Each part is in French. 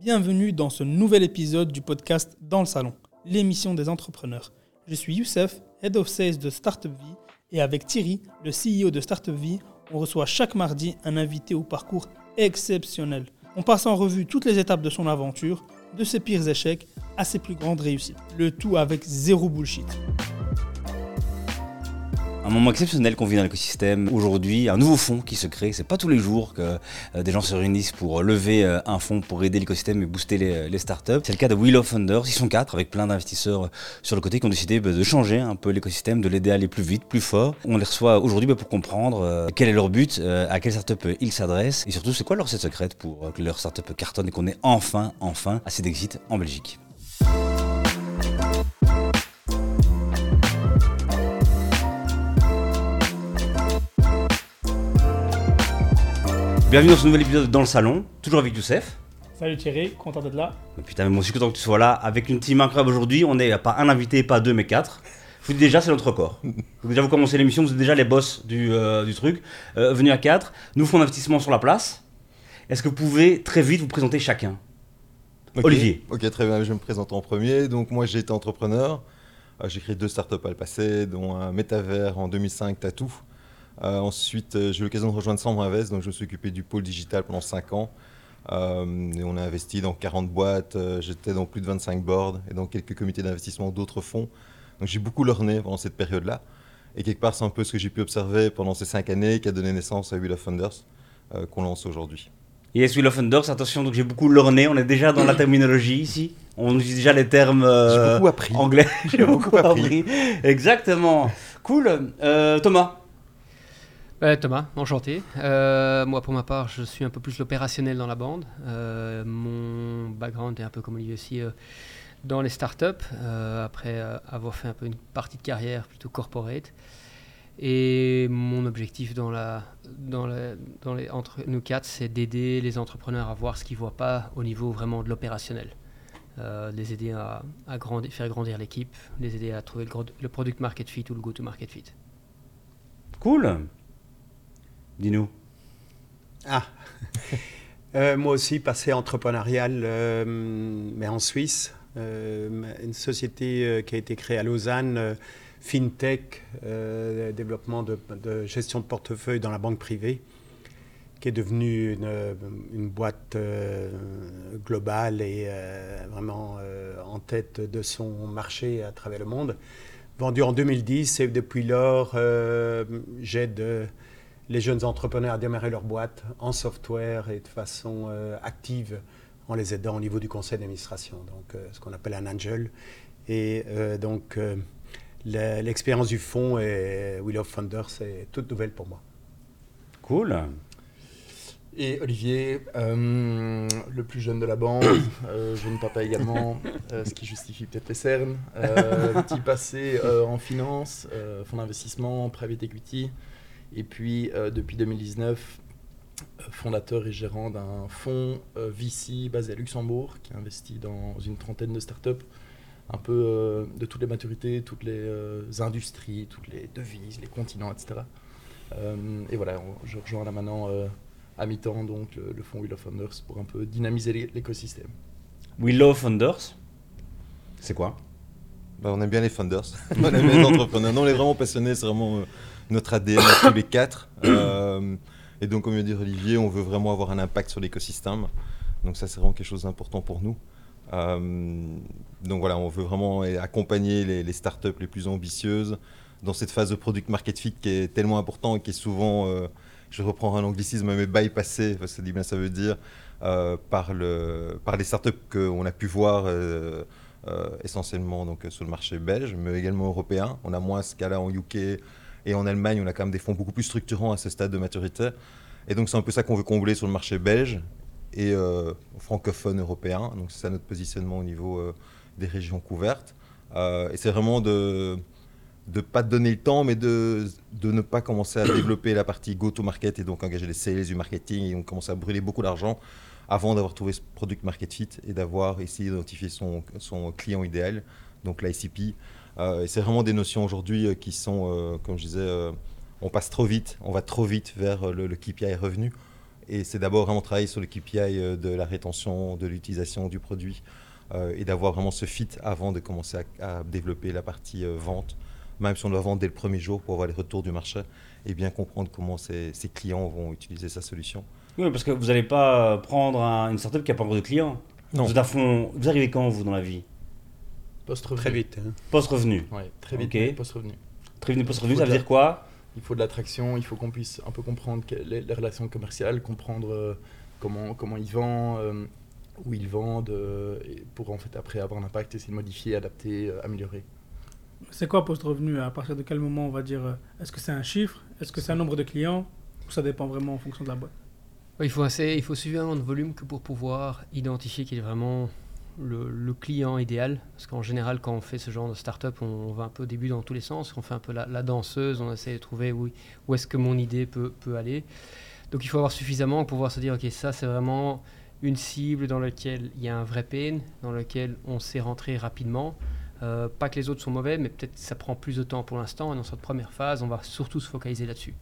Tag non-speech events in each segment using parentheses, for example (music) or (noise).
Bienvenue dans ce nouvel épisode du podcast Dans le Salon, l'émission des entrepreneurs. Je suis Youssef, Head of Sales de Startup Vie, et avec Thierry, le CEO de Startup Vie, on reçoit chaque mardi un invité au parcours exceptionnel. On passe en revue toutes les étapes de son aventure, de ses pires échecs à ses plus grandes réussites. Le tout avec zéro bullshit. Un moment exceptionnel qu'on vit dans l'écosystème. Aujourd'hui, un nouveau fonds qui se crée. C'est pas tous les jours que euh, des gens se réunissent pour lever euh, un fonds pour aider l'écosystème et booster les, les startups. C'est le cas de Wheel of Funders. Ils sont quatre avec plein d'investisseurs sur le côté qui ont décidé bah, de changer un peu l'écosystème, de l'aider à aller plus vite, plus fort. On les reçoit aujourd'hui bah, pour comprendre euh, quel est leur but, à quelle startup ils s'adressent et surtout c'est quoi leur recette secrète pour que leur startup cartonne et qu'on ait enfin, enfin assez d'exit en Belgique? Bienvenue dans ce nouvel épisode dans le salon, toujours avec Youssef. Salut Thierry, content d'être là. putain, mais moi aussi content que tu sois là, avec une team incroyable aujourd'hui. On n'est pas un invité, pas deux, mais quatre. Je vous dis déjà, c'est notre record. (laughs) déjà, vous commencez l'émission, vous êtes déjà les boss du, euh, du truc. Euh, venu à quatre, nous fonds d'investissement sur la place. Est-ce que vous pouvez très vite vous présenter chacun Olivier. Ok, très bien, je vais me présenter en premier. Donc, moi, j'ai été entrepreneur. Euh, j'ai créé deux startups à le passé, dont un métavers en 2005, Tatou. Euh, ensuite, euh, j'ai eu l'occasion de rejoindre Sambre Invest, donc je me suis occupé du pôle digital pendant 5 ans. Euh, et on a investi dans 40 boîtes, j'étais dans plus de 25 boards et dans quelques comités d'investissement d'autres fonds. Donc j'ai beaucoup lorné pendant cette période-là. Et quelque part, c'est un peu ce que j'ai pu observer pendant ces 5 années qui a donné naissance à Wheel of Funders qu'on lance aujourd'hui. Yes, Wheel of Funders, attention, donc j'ai beaucoup lorné, on est déjà dans la terminologie ici. On utilise déjà les termes anglais. j'ai beaucoup (laughs) appris. Exactement. Cool. Thomas euh, Thomas, enchanté. Euh, moi, pour ma part, je suis un peu plus l'opérationnel dans la bande. Euh, mon background est un peu comme Olivier aussi dans les startups, après avoir fait un peu une partie de carrière plutôt corporate. Et mon objectif dans les, entre nous quatre, c'est d'aider les entrepreneurs à voir ce qu'ils ne voient pas au niveau vraiment de l'opérationnel. les aider à, grandir, faire grandir l'équipe, les aider à trouver le, le product market fit ou le go-to-market fit. Cool. Dis-nous. Ah (laughs) euh, Moi aussi, passé entrepreneurial, euh, mais en Suisse. Euh, une société qui a été créée à Lausanne, FinTech, développement de, gestion de portefeuille dans la banque privée, qui est devenue une, une boîte globale et vraiment en tête de son marché à travers le monde. Vendue en 2010 et depuis lors, j'aide les jeunes entrepreneurs à démarrer leur boîte en software et de façon euh, active en les aidant au niveau du conseil d'administration, donc euh, ce qu'on appelle un angel. Et euh, donc l'expérience du fonds et Wheel of Funders, c'est toute nouvelle pour moi. Cool. Et Olivier, le plus jeune de la bande, jeune papa également, (laughs) ce qui justifie peut-être les cernes. petit passé en finance, fonds d'investissement, private equity. Et puis, euh, depuis 2019, euh, fondateur et gérant d'un fonds euh, VC basé à Luxembourg qui investit dans une trentaine de startups, un peu de toutes les maturités, toutes les industries, toutes les devises, les continents, etc. et voilà, je rejoins là maintenant à mi-temps donc le, fonds Will of Founders pour un peu dynamiser l'écosystème. Will of Founders, c'est quoi? Bah, On aime bien les funders, (laughs) on aime les entrepreneurs. Non, on est vraiment passionnés, c'est vraiment notre ADN tous les. (coughs) Euh, et donc, comme vient dit Olivier, on veut vraiment avoir un impact sur l'écosystème. Donc ça, c'est vraiment quelque chose d'important pour nous. Euh, donc voilà, on veut vraiment accompagner les, startups les plus ambitieuses dans cette phase de product market fit qui est tellement important et qui est souvent, euh, je reprends un anglicisme, mais bypassé, parce que bien ça veut dire, par, le, par les startups qu'on a pu voir essentiellement donc, sur le marché belge, mais également européen. On a moins ce cas-là en UK, et en Allemagne, on a quand même des fonds beaucoup plus structurants à ce stade de maturité. Et donc, c'est un peu ça qu'on veut combler sur le marché belge et euh, francophone européen. Donc, c'est ça notre positionnement au niveau euh, des régions couvertes. Euh, et c'est vraiment de ne pas donner le temps, mais de, ne pas commencer à développer la partie go-to-market et donc engager les sales du marketing et donc commencer à brûler beaucoup d'argent avant d'avoir trouvé ce product market fit et d'avoir essayé d'identifier son, son client idéal, donc l'ICP. Euh, et c'est vraiment des notions aujourd'hui euh, qui sont, euh, comme je disais, on passe trop vite, on va trop vite vers le, le KPI revenu. Et c'est d'abord vraiment travailler sur le KPI euh, de la rétention, de l'utilisation du produit euh, et d'avoir vraiment ce fit avant de commencer à, à développer la partie euh, vente, même si on doit vendre dès le premier jour pour avoir les retours du marché et bien comprendre comment ces, ces clients vont utiliser sa solution. Oui, parce que vous n'allez pas prendre un- une startup qui n'a pas encore de clients. Non. Vous, êtes à fond- vous arrivez quand, vous, dans la vie? Post-revenu. Très vite. hein. Post-revenu. Ouais, très vite, Ok. mais post-revenu. Prévenu post-revenu, Faut ça veut dire quoi? Il faut de l'attraction, il faut qu'on puisse un peu comprendre les, les relations commerciales, comprendre euh, comment, comment ils vendent, euh, où ils vendent, euh, pour en fait après avoir un impact, essayer de modifier, adapter, améliorer. C'est quoi post-revenu? À partir de quel moment on va dire Est-ce que c'est un chiffre? Est-ce que c'est un nombre de clients? Ou ça dépend vraiment en fonction de la boîte? Il faut, assez, il faut suffisamment de volume que pour pouvoir identifier qu'il est vraiment le, client idéal. Parce qu'en général, quand on fait ce genre de start-up, on, va un peu au début dans tous les sens. On fait un peu la, danseuse, on essaie de trouver où, où est-ce que mon idée peut, peut aller. Donc il faut avoir suffisamment pour pouvoir se dire, ok, ça c'est vraiment une cible dans laquelle il y a un vrai pain, dans lequel on sait rentrer rapidement. Euh, pas que les autres sont mauvais, mais peut-être ça prend plus de temps pour l'instant. Et dans cette première phase, on va surtout se focaliser là-dessus.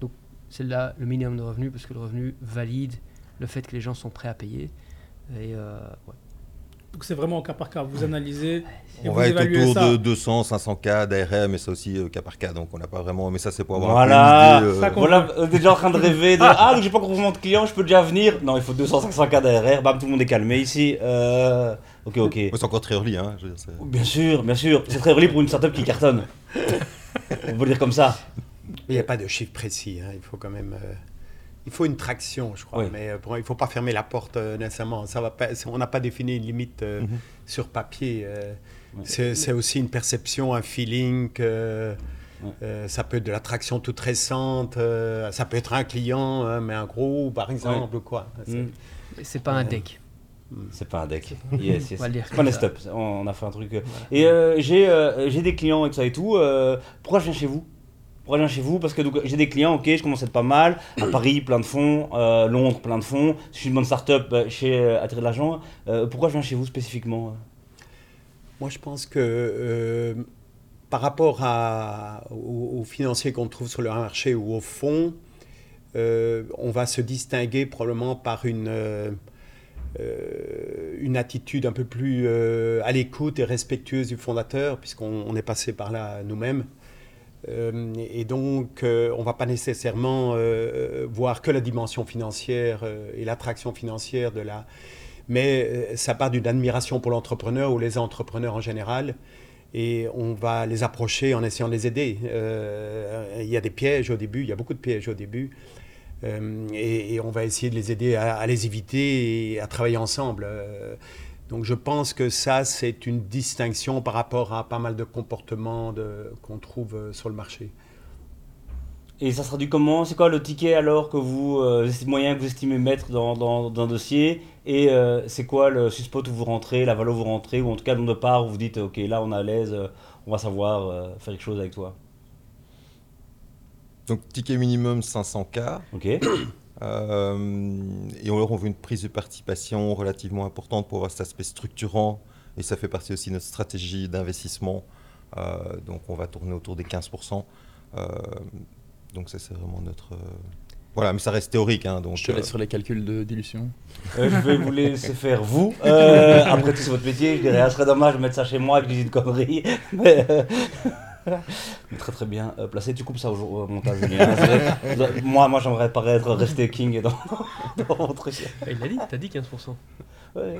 Donc c'est là le minimum de revenus, parce que le revenu valide le fait que les gens sont prêts à payer. Et euh, ouais. Donc c'est vraiment au cas par cas. Vous analysez et On vous va être autour ça. de 200, 500 cas d'ARM, mais ça aussi euh, cas par cas, donc on n'a pas vraiment. Mais ça, c'est pour avoir Voilà, un peu une idée, euh, Ça voilà, êtes déjà en train de rêver de Ah, donc j'ai pas encore vraiment de clients, je peux déjà venir. Non, il faut 200-500 cas d'ARR, bam, tout le monde est calmé ici. Euh, ok, ok. c'est encore très early, hein. je veux dire, c'est- Bien sûr, bien sûr, c'est très early pour une startup qui cartonne. (laughs) On peut le dire comme ça. Il n'y a pas de chiffre précis. hein. Il faut quand même. Il faut une traction, je crois. Oui. Mais euh, pour- il ne faut pas fermer la porte euh, nécessairement. Ça va pas, on n'a pas défini une limite euh, Mhm. sur papier. euh, Ouais. c'est, aussi une perception, un feeling. que, Ouais. euh, ça peut être de l'attraction toute récente. euh, ça peut être un client, hein, mais un gros, par exemple, quoi. C'est- Mm. Mais c'est pas un deck. C'est pas un deck. Yes, yes. (laughs) On va le dire C'est pas un stop. On a fait un truc. Et euh, j'ai euh, des clients et tout ça et tout. euh, pourquoi je viens chez vous? Pourquoi je viens chez vous Parce que j'ai des clients, ok, je commence à être pas mal. À (clears throat) Paris, plein de fonds. euh, Londres, plein de fonds. Je suis une bonne startup euh, chez euh, Attirer de l'argent. Euh, pourquoi je viens chez vous spécifiquement euh? Moi, je pense que par rapport à, aux, aux financiers qu'on trouve sur le marché ou au fond, euh, on va se distinguer probablement par une, euh, une attitude un peu plus euh, à l'écoute et respectueuse du fondateur, puisqu'on on est passé par là nous-mêmes. Euh, et donc, euh, on ne va pas nécessairement euh, voir que la dimension financière et l'attraction financière de la, mais ça part d'une admiration pour l'entrepreneur ou les entrepreneurs en général. Et on va les approcher en essayant de les aider. Il y a des pièges au début, il y a beaucoup de pièges au début. Et, on va essayer de les aider à, les éviter et à travailler ensemble. Donc je pense que ça, c'est une distinction par rapport à pas mal de comportements de- qu'on trouve euh, sur le marché. Et ça se traduit comment? C'est quoi le ticket alors que vous, euh, estimez- moyen que vous estimez mettre dans, dans, dans un dossier? Et euh, c'est quoi le suspo où vous rentrez, la valeur où vous rentrez, ou en tout cas le nombre de parts où vous dites ok là on est à l'aise, euh, on va savoir euh, faire quelque chose avec toi. Donc, ticket minimum 500 cas. Ok. Euh, et on leur on veut une prise de participation relativement importante pour avoir cet aspect structurant. Et ça fait partie aussi de notre stratégie d'investissement. Euh, donc on va tourner autour des 15%. Euh, donc ça c'est vraiment notre... euh, Voilà, mais ça reste théorique. Hein, donc, Je te laisse euh, sur les calculs de dilution. Euh, je vais vous laisser (laughs) faire vous. Euh, (laughs) après tout, c'est votre métier. Je dirais, ah, ce serait dommage de mettre ça chez moi et que je dise une connerie. (laughs) Mais, euh, mais (laughs) très très bien euh, placé. Tu coupes ça au, montage, vrai. (laughs) moi, moi j'aimerais paraître rester king dans, (laughs) dans mon truc. Ah, Il l'a dit, t'as dit 15%. Ouais.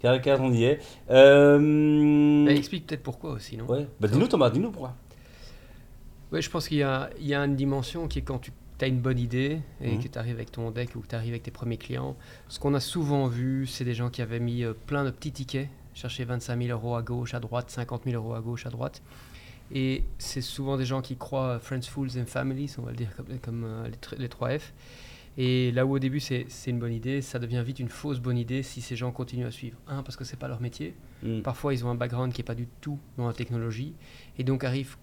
Car, car on y est. Euh, Mais explique peut-être pourquoi aussi, non? Ouais. Bah, dis-nous Thomas, dis-nous pourquoi. Oui, je pense qu'il y a, il y a une dimension qui est quand tu as une bonne idée et Mhm. que tu arrives avec ton deck ou que tu arrives avec tes premiers clients. Ce qu'on a souvent vu, c'est des gens qui avaient mis euh, plein de petits tickets, chercher 25 000 euros à gauche, à droite, 50 000 euros à gauche, à droite. Et c'est souvent des gens qui croient Friends, Fools and Families, on va le dire comme, comme euh, les, les 3 F. Et là où au début c'est une bonne idée, ça devient vite une fausse bonne idée si ces gens continuent à suivre. Un, parce que c'est pas leur métier. Mm. Parfois, ils ont un background qui n'est pas du tout dans la technologie et donc arrivent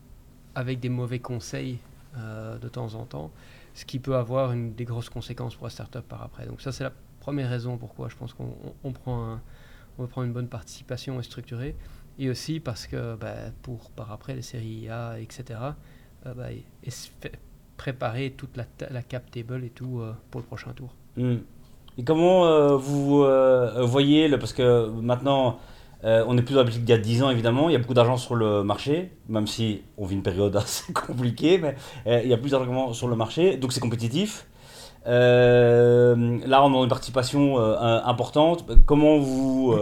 avec des mauvais conseils euh, de temps en temps, ce qui peut avoir une, des grosses conséquences pour la startup par après. Donc ça, c'est la première raison pourquoi je pense qu'on on- on prend, un- on prendre une bonne participation et structurée. Et aussi parce que bah, pour par après les séries A, etc., euh, bah, et, se fait préparer toute la, la cap table et tout euh, pour le prochain tour. Hmm. Et comment euh, vous euh, voyez, parce que maintenant, euh, on est plus dans la politique d'il y a 10 ans évidemment, il y a beaucoup d'argent sur le marché, même si on vit une période (laughs) assez compliquée, mais euh, il y a plus d'argent sur le marché, donc c'est compétitif. Euh, là, on a une participation euh, importante. Comment vous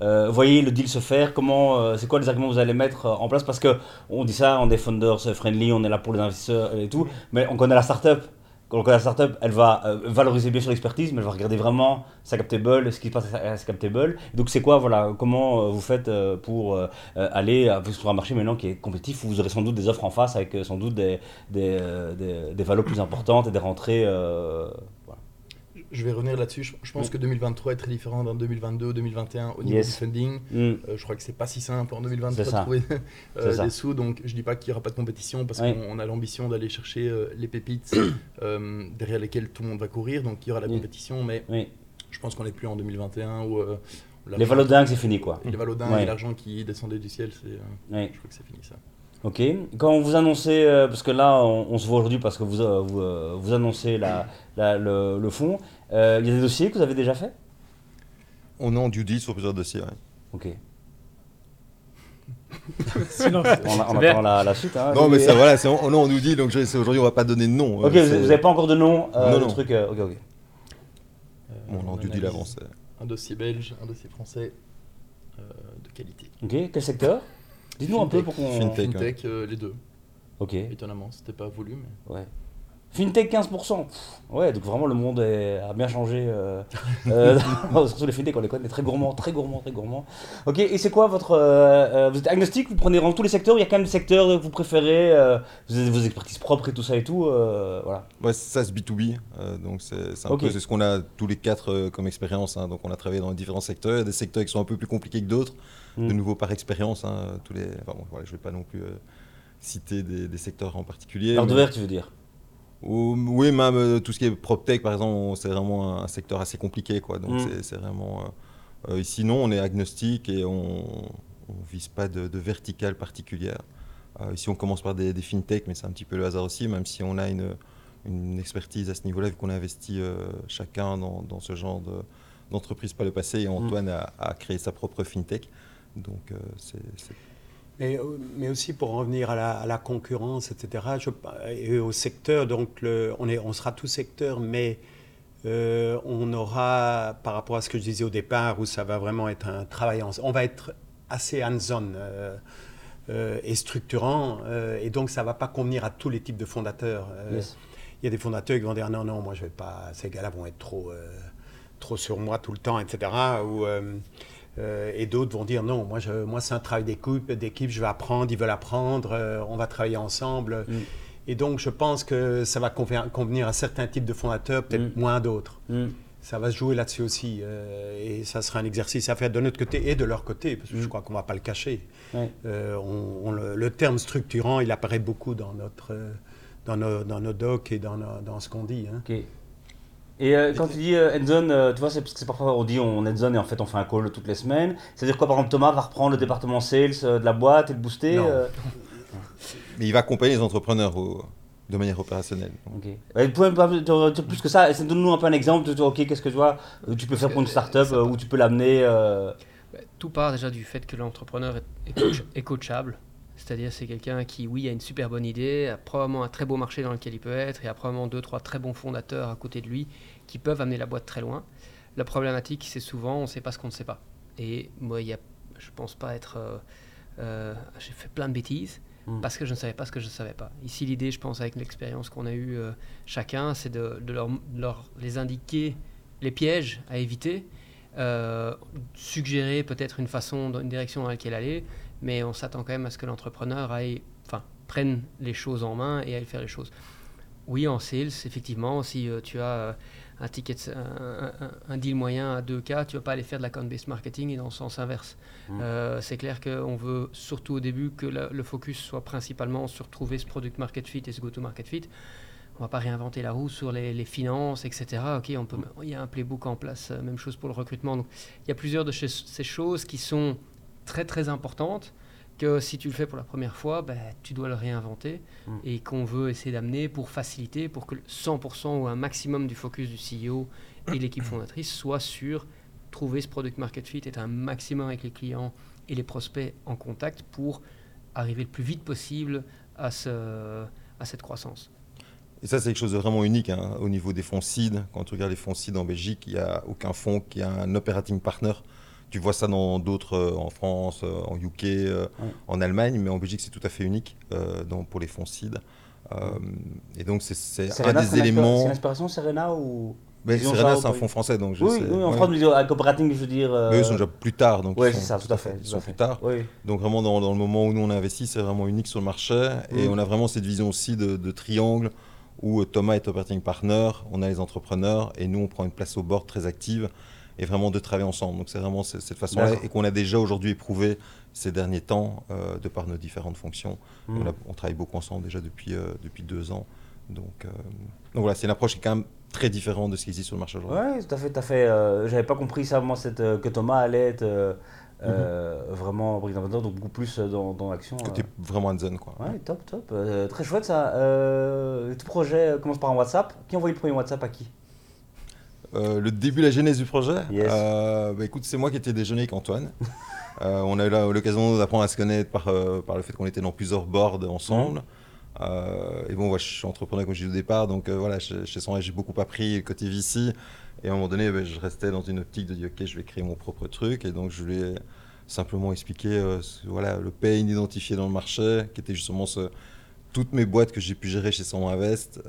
euh, voyez le deal se faire? Comment, c'est quoi les arguments que vous allez mettre en place? Parce que on dit ça, on est funders friendly, on est là pour les investisseurs et tout, mais on connaît la startup. Quand la startup, elle va euh, valoriser bien sûr l'expertise, mais elle va regarder vraiment sa captable, ce qui se passe à sa captable. Donc c'est quoi, voilà, comment euh, vous faites euh, pour aller sur un marché maintenant qui est compétitif où vous aurez sans doute des offres en face avec sans doute des, des, valos plus importantes et des rentrées. Je vais revenir là-dessus. Je, je pense Oui. que 2023 est très différent d'un 2022 ou 2021 au niveau Yes. du funding. Hmm. Euh, je crois que c'est pas si simple en 2023 C'est de trouver euh, ça. des sous. Donc je dis pas qu'il n'y aura pas de compétition parce Oui. qu'on on a l'ambition d'aller chercher euh, les pépites (coughs) derrière lesquelles tout le monde va courir. Donc il y aura la Oui. compétition, mais je pense qu'on n'est plus en 2021 où Les valodingues, c'est fini quoi. les valodins et l'argent qui descendait du ciel, c'est, je crois que c'est fini ça. Ok. Quand vous annoncez, euh, parce que là on, on se voit aujourd'hui parce que vous, euh, vous, euh, vous annoncez la, la- le, le fonds, euh, il y a des dossiers que vous avez déjà fait On est en due deal sur plusieurs dossiers. ouais. Ok. (laughs) Silence. On, a- attend la, la suite. hein. Non, mais ça, (laughs) voilà, c'est- on est en due deal, donc je- c'est- aujourd'hui on va pas donner de nom. Ok, euh, vous c'est- n'avez pas encore de nom euh, Non, le non. truc. euh, ok, ok. Euh, Bon, on est en due deal avant. c'est- Un dossier belge, un dossier français euh, de qualité. Ok, quel secteur? Dites-nous un peu pour qu'on. Fintech. Fintech, euh, les deux. Ok, Étonnamment, c'était pas voulu, mais. ouais. Fintech 15%. Pff, ouais, donc vraiment le monde est- a bien changé. euh, (laughs) euh, (laughs) surtout les fintech, on les connaît très gourmands, très gourmands, très gourmands. Ok, et c'est quoi votre. euh, euh, vous êtes agnostique Vous prenez vraiment tous les secteurs Il y a quand même des secteurs que vous préférez euh, Vous avez vos expertises propres et tout ça et tout Voilà. Ouais, ça c'est B2B, euh, donc c'est un peu c'est ce qu'on a tous les quatre comme expérience. hein. donc on a travaillé dans différents secteurs, Il y a des secteurs qui sont un peu plus compliqués que d'autres, Mm. de nouveau par expérience. hein, tous les, enfin, bon, voilà, je vais pas non plus citer des, des secteurs en particulier. L'art de mais- verre, tu veux dire? Oui, même euh, tout ce qui est PropTech, par exemple, c'est vraiment un, secteur assez compliqué. Quoi. Donc Mm. c'est- vraiment. euh, euh, sinon, on est agnostique et on ne vise pas de, de verticale particulière. Euh, ici, on commence par des, des fintech, mais c'est un petit peu le hasard aussi, même si on a une, une expertise à ce niveau-là, vu qu'on a investi euh, chacun dans, dans ce genre de- d'entreprise par le passé. Et Antoine a, a créé sa propre fintech. Donc, c'est. Mais, euh, mais aussi pour en revenir à la, à la concurrence, etc., je- et au secteur, donc le- on, est, on sera tout secteur, mais euh, on aura, par rapport à ce que je disais au départ, où ça va vraiment être un travail, en, on va être assez hands-on euh, euh, et structurant, et donc ça ne va pas convenir à tous les types de fondateurs. Yes. Il y a des fondateurs qui vont dire non, non, moi je vais pas, ces gars-là vont être trop, trop sur moi tout le temps, etc. Ou, euh, et d'autres vont dire non, moi, je, moi c'est un travail d'équipe, d'équipe, je vais apprendre, ils veulent apprendre, euh, on va travailler ensemble. Mm. Et donc je pense que ça va convenir, à certains types de fondateurs, peut-être Mm. moins d'autres. Hmm. Ça va se jouer là-dessus aussi. euh, et ça sera un exercice à faire de notre côté et de leur côté, parce que je Mm. crois qu'on ne va pas le cacher. Ouais. On- on le, le terme structurant, il apparaît beaucoup dans, notre, dans, nos, dans nos docs et dans, nos- dans ce qu'on dit. hein. Et euh, quand tu dis euh, endzone, euh, tu vois, c'est parce que c'est parfois on dit on endzone et en fait on fait un call toutes les semaines. C'est-à-dire quoi, par exemple, Thomas va reprendre le département sales euh, de la boîte et le booster Non. euh, (laughs) Mais il va accompagner les entrepreneurs au- de manière opérationnelle. Ok. Vous pouvez me parler de- de- plus que ça, donner-nous un peu un exemple de toi, ok, qu'est-ce que tu vois, tu peux faire pour une startup où tu peux l'amener. euh, Bah, Tout part déjà du fait que l'entrepreneur est, est coach- est coachable. C'est-à-dire c'est quelqu'un qui, oui, a une super bonne idée, a probablement un très beau marché dans lequel il peut être, et a probablement deux, trois très bons fondateurs à côté de lui qui peuvent amener la boîte très loin. La problématique, c'est souvent, on ne sait pas ce qu'on ne sait pas. Et moi, y a, je pense pas être... euh, euh, J'ai fait plein de bêtises Mm. parce que je ne savais pas ce que je ne savais pas. Ici, l'idée, je pense, avec l'expérience qu'on a eue euh, chacun, c'est de, de leur, de leur- les indiquer les pièges à éviter, suggérer peut-être une façon, une direction dans laquelle aller, mais on s'attend quand même à ce que l'entrepreneur aille, enfin, prenne les choses en main et aille faire les choses. Oui, en sales, effectivement, si euh, tu as euh, un ticket, de- un, deal moyen à 2K, tu vas pas aller faire de la based marketing et dans le sens inverse. Mm. Euh, c'est clair qu'on veut surtout au début que la- le focus soit principalement sur trouver ce product market fit et ce go-to market fit. On va pas réinventer la roue sur les, les finances, etc. Ok, on peut, il y a un playbook en place, même chose pour le recrutement. Donc, il y a plusieurs de ces choses qui sont très très importantes que si tu le fais pour la première fois, ben, tu dois le réinventer Mm. et qu'on veut essayer d'amener pour faciliter, pour que le 100% ou un maximum du focus du CEO et l'équipe fondatrice soit sur trouver ce product market fit, être un maximum avec les clients et les prospects en contact pour arriver le plus vite possible à, ce, à cette croissance. Et ça, c'est quelque chose de vraiment unique hein, au niveau des fonds seed. Quand tu regardes les fonds seed en Belgique, il n'y a aucun fonds qui a un operating partner. Tu vois ça dans d'autres, euh, en France, euh, en UK, euh, en Allemagne, mais en Belgique, c'est tout à fait unique pour les fonds seed. et donc, c'est un des éléments. C'est l'inspiration Serena ou mais Serena, c'est un fonds français, donc je oui, sais. Oui, en France, à cooperating, je veux dire. Mais eux sont déjà plus tard, donc. Oui, c'est ça, tout à fait. Ils sont plus tard. Donc vraiment, dans, dans, le moment où nous on a investi, c'est vraiment unique sur le marché, et on a vraiment cette vision aussi de, de triangle où Thomas est operating partner, on a les entrepreneurs, et nous on prend une place au board très active, et vraiment de travailler ensemble. Donc c'est vraiment cette façon-là, et qu'on a déjà aujourd'hui éprouvé ces derniers temps, euh, de par nos différentes fonctions. Mm. On, travaille beaucoup ensemble déjà depuis, euh, depuis deux ans. Donc, euh, donc voilà, c'est une approche qui est quand même très différente de ce qui existe sur le marché aujourd'hui. Oui, tout à fait. Tout à fait. J'avais pas compris ça, moi, cette, que Thomas allait être euh, vraiment président donc beaucoup plus dans, dans l'action. Euh. vraiment zone quoi. Ouais, top, top. Très chouette ça. tout projet commence par un WhatsApp. Qui a envoyé le premier WhatsApp à qui? Le début, la genèse du projet bah, Écoute, c'est moi qui étais déjeuner avec Antoine. (laughs) on a eu l'occasion d'apprendre à se connaître par, par le fait qu'on était dans plusieurs boards ensemble. Mmh. et bon, moi, je suis entrepreneur comme je dis au départ, donc voilà, chez, chez j'ai beaucoup appris côté VC. Et à un moment donné, ben, je restais dans une optique de dire, OK, je vais créer mon propre truc. Et donc, je lui ai simplement expliqué euh, voilà, le pain identifié dans le marché, qui était justement ce, toutes mes boîtes que j'ai pu gérer chez San Invest.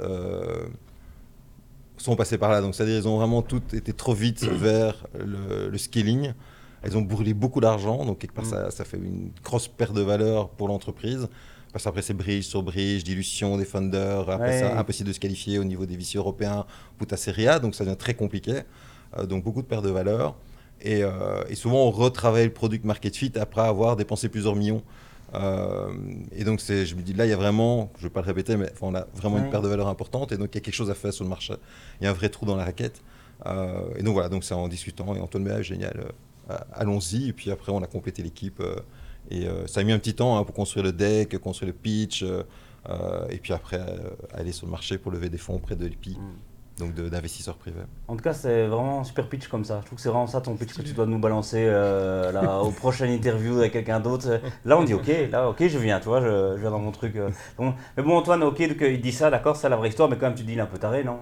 Euh, sont passées par là. Donc, c'est-à-dire, ils ont vraiment toutes été trop vite vers le, scaling. Elles ont brûlé beaucoup d'argent, donc quelque part, mm. ça, ça, fait une grosse perte de valeur pour l'entreprise. Parce qu'après, c'est bridge sur bridge, dilution des funders. Après ça, impossible de se qualifier au niveau des vices européens ou ta Serie A. Donc, ça devient très compliqué. Euh, donc, beaucoup de pertes de valeur. Euh, et, souvent, on retravaille le product market fit après avoir dépensé plusieurs millions. Euh, et donc, je me dis, là, il y a vraiment, je ne vais pas le répéter, mais on a vraiment une perte de valeur importante. Et donc, il y a quelque chose à faire sur le marché. Il y a un vrai trou dans la raquette. et donc, voilà, donc c'est en discutant. Et Antoine Méa, génial, allons-y. Et puis après, on a complété l'équipe. Et euh, ça a mis un petit temps hein, pour construire le deck, construire le pitch, euh, euh, et puis après aller sur le marché pour lever des fonds auprès de l'EPI. Mm. Donc d'investisseurs privés. En tout cas, c'est vraiment un super pitch comme ça. Je trouve que c'est vraiment ça ton pitch que tu dois nous balancer euh, là, aux prochaines interviews avec quelqu'un d'autre. Là, on dit ok, là, ok, je viens, tu vois, je, viens dans mon truc. Mais bon, Antoine, ok, donc, il dit ça, d'accord, c'est la vraie histoire, mais quand même, tu dis, il est un peu taré, non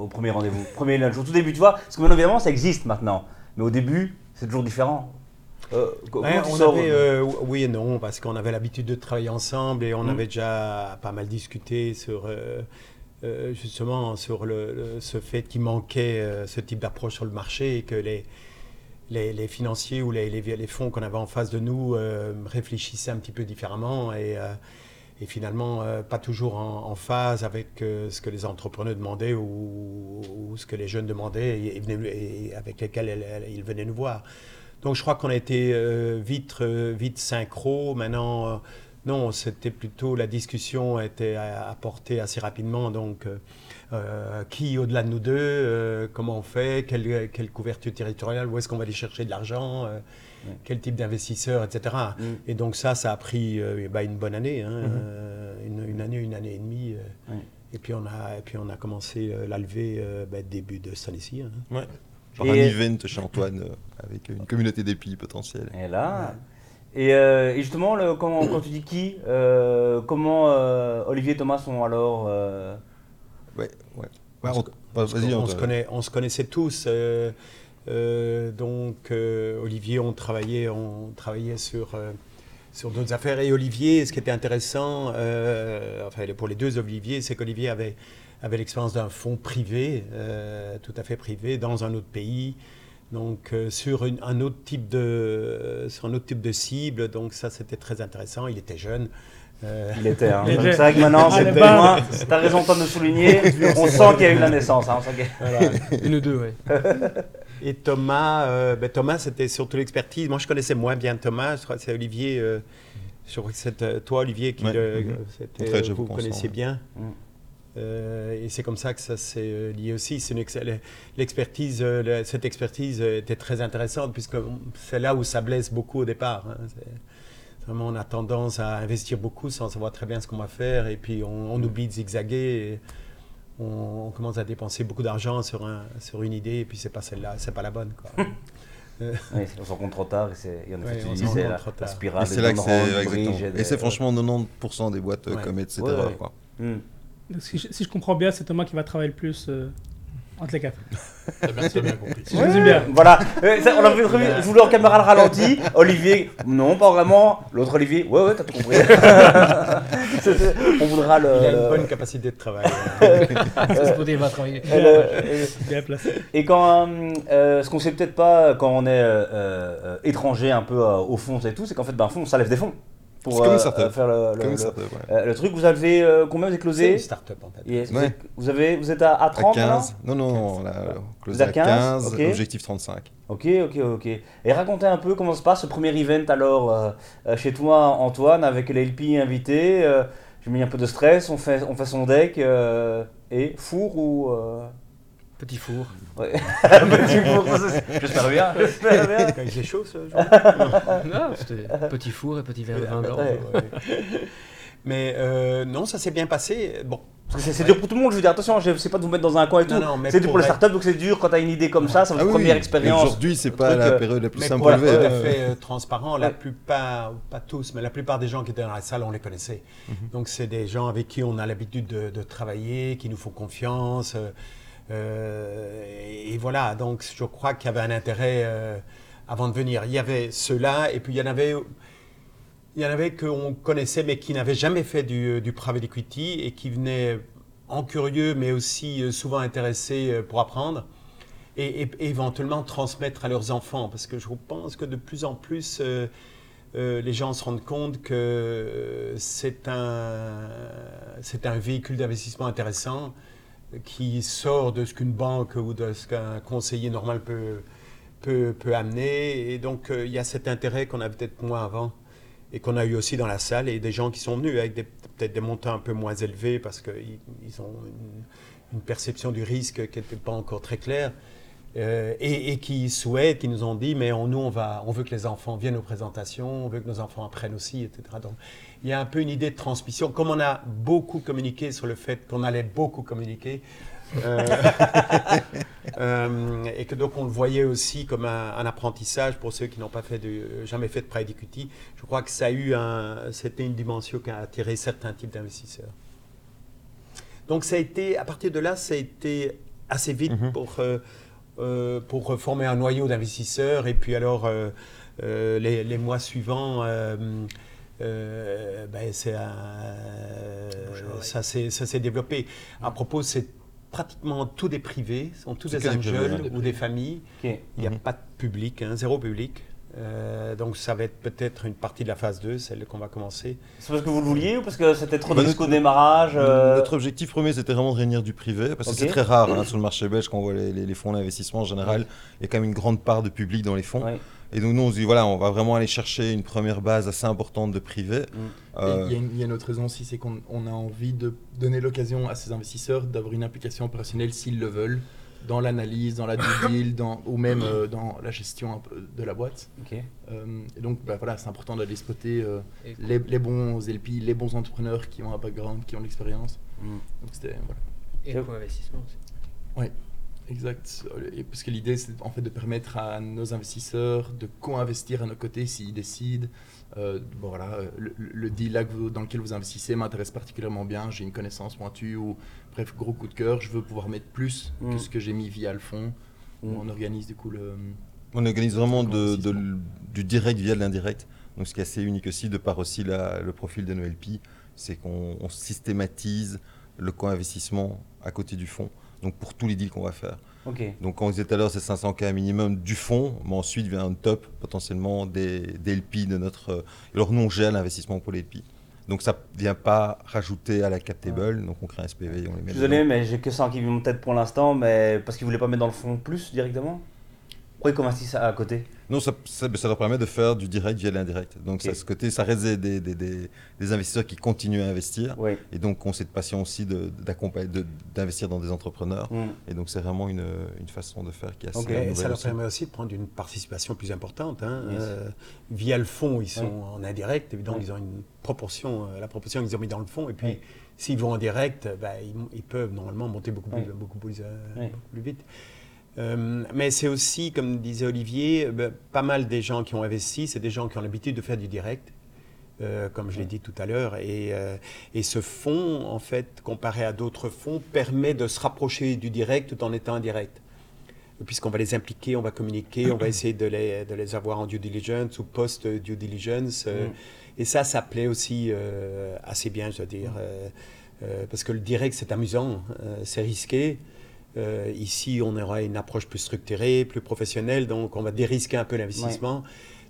Au premier rendez-vous, premier lunch, au tout début, tu vois, parce que maintenant, évidemment, ça existe maintenant. Mais au début, c'est toujours différent. Euh, on avait, euh, oui et non, parce qu'on avait l'habitude de travailler ensemble et on mm. avait déjà pas mal discuté sur euh, justement sur le, ce fait qu'il manquait ce type d'approche sur le marché et que les, les, financiers ou les, les fonds qu'on avait en face de nous réfléchissaient un petit peu différemment et, et finalement pas toujours en, phase avec ce que les entrepreneurs demandaient ou, ce que les jeunes demandaient et, avec lesquels ils venaient nous voir. Donc je crois qu'on a été euh, vite, euh, vite synchro. Maintenant, euh, non, c'était plutôt la discussion a été apportée assez rapidement. Donc, qui au-delà de nous deux, comment on fait, quelle, quelle, couverture territoriale, où est-ce qu'on va aller chercher de l'argent, quel type d'investisseurs, etc. Mm. Et donc ça, ça a pris bah, une bonne année, hein, mm-hmm. une, année, une année et demie. Et puis on a, et puis on a commencé la levée bah, début de cette année-ci. Hein. Genre un event chez Antoine euh, avec une communauté d'épis potentielle. Et là. Et, euh, et justement, le, quand, quand, tu dis qui, euh, comment Olivier et Thomas sont alors. Ouais, ouais. on, on, se connaît, on se connaissait tous. donc, Olivier, on travaillait, on travaillait sur sur d'autres affaires. Et Olivier, ce qui était intéressant, enfin pour les deux Olivier, c'est qu'Olivier avait avait l'expérience d'un fonds privé, euh, tout à fait privé, dans un autre pays. Donc euh, sur un autre type de sur un autre type de cible, donc ça c'était très intéressant. Il était jeune. Euh, il était. Hein. C'est vrai que maintenant, (laughs) c'est moins. T'as raison de le souligner. (laughs) On sent qu'il y a eu la naissance. Hein, voilà. (laughs) Une ou deux, oui. Et Thomas, ben, Thomas c'était surtout l'expertise. Moi je connaissais moins bien Thomas. Je crois que c'est Olivier. je crois que c'est toi Olivier qui le, mm-hmm. vous connaissiez bien. Mm. Euh, et c'est comme ça que ça s'est euh, lié aussi. L'expertise, euh, cette expertise était très intéressante puisque c'est là où ça blesse beaucoup au départ. Hein. Vraiment, on a tendance à investir beaucoup sans savoir très bien ce qu'on va faire et puis on, oublie de zigzaguer. on, on commence à dépenser beaucoup d'argent sur, un, sur une idée et puis c'est pas celle-là, c'est pas la bonne. Quoi. (laughs) On s'en compte trop tard et y en a Ouais, tu disais, la, trop la tard. spirale Et c'est là que c'est bridge Et c'est franchement 90% des boîtes Ouais. Ouais, quoi. Hmm. Donc, Si je, si je comprends bien, c'est Thomas qui va travailler le plus euh, entre les quatre. Bien, bien compris. Si je résume bien. Voilà, Euh, ça, on a vu, je voulais en caméra le ralenti. Olivier, non, pas vraiment. L'autre Olivier, ouais, ouais, t'as tout compris. (laughs) On voudra le. Il a une bonne capacité de travail. (laughs) C'est ce côté va travailler. et le- et- Bien placé. Et quand, euh, euh, ce qu'on sait peut-être pas quand on est euh, euh, étranger un peu euh, aux fonds et tout, c'est qu'en fait, ben, un fonds, ça lève des fonds. Pour C'est comme une euh, startup. euh, faire le, le- Comme le- ça, ouais. euh, le truc. Vous avez euh, combien vous avez C'est closé une start-up en fait. Yes, vous, Ouais. êtes, vous avez, vous êtes à, à 30 À maintenant 15. Non, non, non, là, close Vous êtes à à 15, 15, ok. objectif 35. Ok, ok, ok. Et racontez un peu comment se passe ce premier event alors euh, euh, chez toi, Antoine, avec les LP invités. euh, J'ai mis un peu de stress, on fait, on fait son deck euh, et four ou. Euh, Petit four. ouais. (laughs) Petit four, ça, c'est- J'espère bien. J'espère bien. Quand il fait chaud ce jour. Non, c'était petit four et petit verre de vin blanc. Ouais. Mais euh, non, ça s'est bien passé. Bon, Parce que C'est c'est dur pour tout le monde, je veux dire, attention, je sais pas de vous mettre dans un coin et tout. Non, mais c'est dur pour pour les startups, donc c'est dur quand t'as une idée comme ça, c'est votre Ah oui, première expérience. Aujourd'hui, c'est pas la euh, période la plus mais simple pour lever. tout à hein. fait euh, transparent, la plupart, pas tous, mais la plupart des gens qui étaient dans la salle, on les connaissait. Donc c'est des gens avec qui on a l'habitude de, de travailler, qui nous font confiance. euh, euh, et voilà, donc je crois qu'il y avait un intérêt euh, avant de venir. Il y avait ceux-là, et puis il y en avait, il y en avait qu'on connaissait, mais qui n'avaient jamais fait du, du private equity et qui venaient en curieux, mais aussi euh, souvent intéressés euh, pour apprendre et, éventuellement transmettre à leurs enfants. Parce que je pense que de plus en plus, euh, euh, les gens se rendent compte que euh, c'est un, c'est un véhicule d'investissement intéressant qui sort de ce qu'une banque ou de ce qu'un conseiller normal peut, peut, peut amener. Et donc, euh, il y a cet intérêt qu'on avait peut-être moins avant et qu'on a eu aussi dans la salle et des gens qui sont venus avec peut-être des montants un peu moins élevés parce qu'ils ils ont une, perception du risque qui n'était pas encore très claire. Euh, et, qui souhaitent, qui nous ont dit, mais nous, on, va, on veut que les enfants viennent aux présentations, on veut que nos enfants apprennent aussi, etc. il y a un peu une idée de transmission. Comme on a beaucoup communiqué sur le fait qu'on allait beaucoup communiquer, euh, (laughs) euh, et que donc on le voyait aussi comme un, un apprentissage pour ceux qui n'ont pas fait de, jamais fait de equity, je crois que ça a eu un, c'était une dimension qui a attiré certains types d'investisseurs. Donc ça a été, à partir de là, ça a été assez vite Mhm. pour, euh, pour former un noyau d'investisseurs. Et puis alors, les, les mois suivants, euh, euh, ben, c'est un- ça s'est ça s'est développé. À propos, c'est pratiquement tous des privés, sont tous des ouais. ou des familles. Il n'y a Mhm. pas de public, hein, zéro public. Euh, donc ça va être peut-être une partie de la phase 2, celle qu'on va commencer. C'est parce que vous le vouliez ou parce que c'était trop Bah, au notre- démarrage euh, Notre objectif premier, c'était vraiment de réunir du privé, parce que c'est très rare hein, (clears throat) sur le marché belge quand on voit les, fonds d'investissement en général. Il y a quand même une grande part de public dans les fonds. ouais. Et donc nous, on se dit, voilà, on va vraiment aller chercher une première base assez importante de privé. Mm. Euh, Il y, a une- il y a une autre raison aussi, c'est qu'on on a envie de donner l'occasion à ces investisseurs d'avoir une implication opérationnelle s'ils le veulent, dans l'analyse, dans la due (coughs) deal, dans, ou même euh, dans la gestion de la boîte. Euh, et donc bah, voilà, c'est important d'aller spotter euh, les, les bons LP, les bons entrepreneurs qui ont un background, qui ont l'expérience. Mm. Donc c'était voilà. Et le co-investissement aussi. Exact. Et parce que l'idée, c'est en fait de permettre à nos investisseurs de co-investir à nos côtés s'ils décident. euh, bon, voilà, le, le deal là que vous- dans lequel vous investissez m'intéresse particulièrement bien. J'ai une connaissance pointue ou bref, gros coup de cœur. Je veux pouvoir mettre plus Mm. que ce que j'ai mis via le fonds. Mm. On organise du coup le. On organise vraiment de, de- Investissement. du direct via de l'indirect. Donc ce qui est assez unique aussi, de par aussi la- le profil de nos LP, c'est qu'on on systématise le co-investissement à côté du fonds. Donc pour tous les deals qu'on va faire. Donc quand on disait tout à l'heure, c'est 500K minimum du fonds, mais ensuite vient un top potentiellement des, des LP de notre... euh, alors nous, on gère l'investissement pour les LP. Donc ça ne vient pas rajouter à la cap table, donc on crée un SPV et on les met Désolé, dedans. mais j'ai que ça qui vient en tête pour l'instant, mais parce qu'ils voulaient pas mettre dans le fond plus directement? Pourquoi ils convertissent ça à côté? Non, ça, ça, ça leur permet de faire du direct via l'indirect. Donc, ça, ce côté, ça reste des, des, des- des- investisseurs qui continuent à investir. Oui. Et donc, ont cette passion aussi de- d'accompagner- de- d'investir dans des entrepreneurs. Et donc, c'est vraiment une, une façon de faire qui est assez Ok. Et ça leur aussi. permet aussi de prendre une participation plus importante. hein. Yes. Euh, via le fonds, ils sont Oui. en indirect, évidemment, Oui. ils ont une proportion, euh, la proportion qu'ils ont mis dans le fonds. Et puis, s'ils vont en direct, bah, ils, ils peuvent normalement monter beaucoup plus, Oui. beaucoup plus, euh, beaucoup plus vite. Euh, mais c'est aussi, comme disait Olivier, euh, bah, pas mal des gens qui ont investi, c'est des gens qui ont l'habitude de faire du direct. euh, comme je l'ai dit tout à l'heure. Et, euh, et ce fonds, en fait, comparé à d'autres fonds, permet de se rapprocher du direct tout en étant indirect puisqu'on va les impliquer, on va communiquer, on va (coughs) essayer de les, de les avoir en due diligence ou post-due diligence. Mm. Et ça, ça plaît aussi assez bien, je veux dire, euh, parce que le direct, c'est amusant, euh, c'est risqué. Euh, ici, on aura une approche plus structurée, plus professionnelle, donc on va dérisquer un peu l'investissement,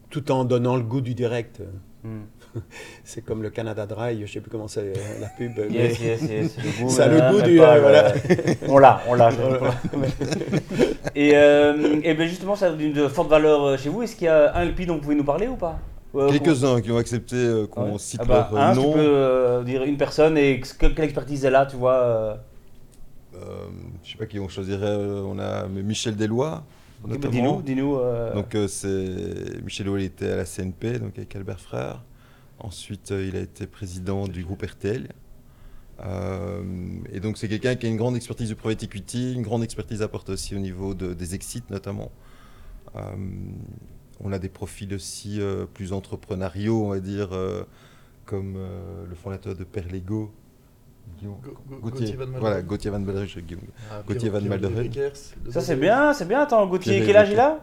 tout en donnant le goût du direct. Hmm. (laughs) C'est comme le Canada Dry, je ne sais plus comment c'est la pub. mais- Yes, yes, yes. Le goût, (laughs) Ça a le mais goût du, pas euh, le- voilà. On l'a, on l'a. (laughs) et, euh, et ben justement, ça a d'une forte valeur euh, chez vous. Est-ce qu'il y a un LP dont vous pouvez nous parler ou pas? Euh, Quelques-uns qui ont accepté euh, qu'on- Ouais. cite Ah bah, leur un, tu nom. peux euh, dire une personne et que- quelle expertise elle a, tu vois. Euh. Je sais pas qui on choisirait. euh, on a Michel bah, notamment. dis-nous, dis-nous. euh, Donc euh, c'est Michel il était à la CNP, donc avec Albert Frère. Ensuite, il a été président du groupe RTL. Euh, et donc c'est quelqu'un qui a une grande expertise du private equity, une grande expertise apporte aussi au niveau de- des exits notamment. Euh, on a des profils aussi euh, plus entrepreneuriaux, on va dire, comme le fondateur de Perlego, Guillaume. Gauthier, voilà, Gauthier Van Guillaume. Ah, Gauthier Van deux Ça, c'est bien, c'est bien. Attends, Gauthier, quel âge il a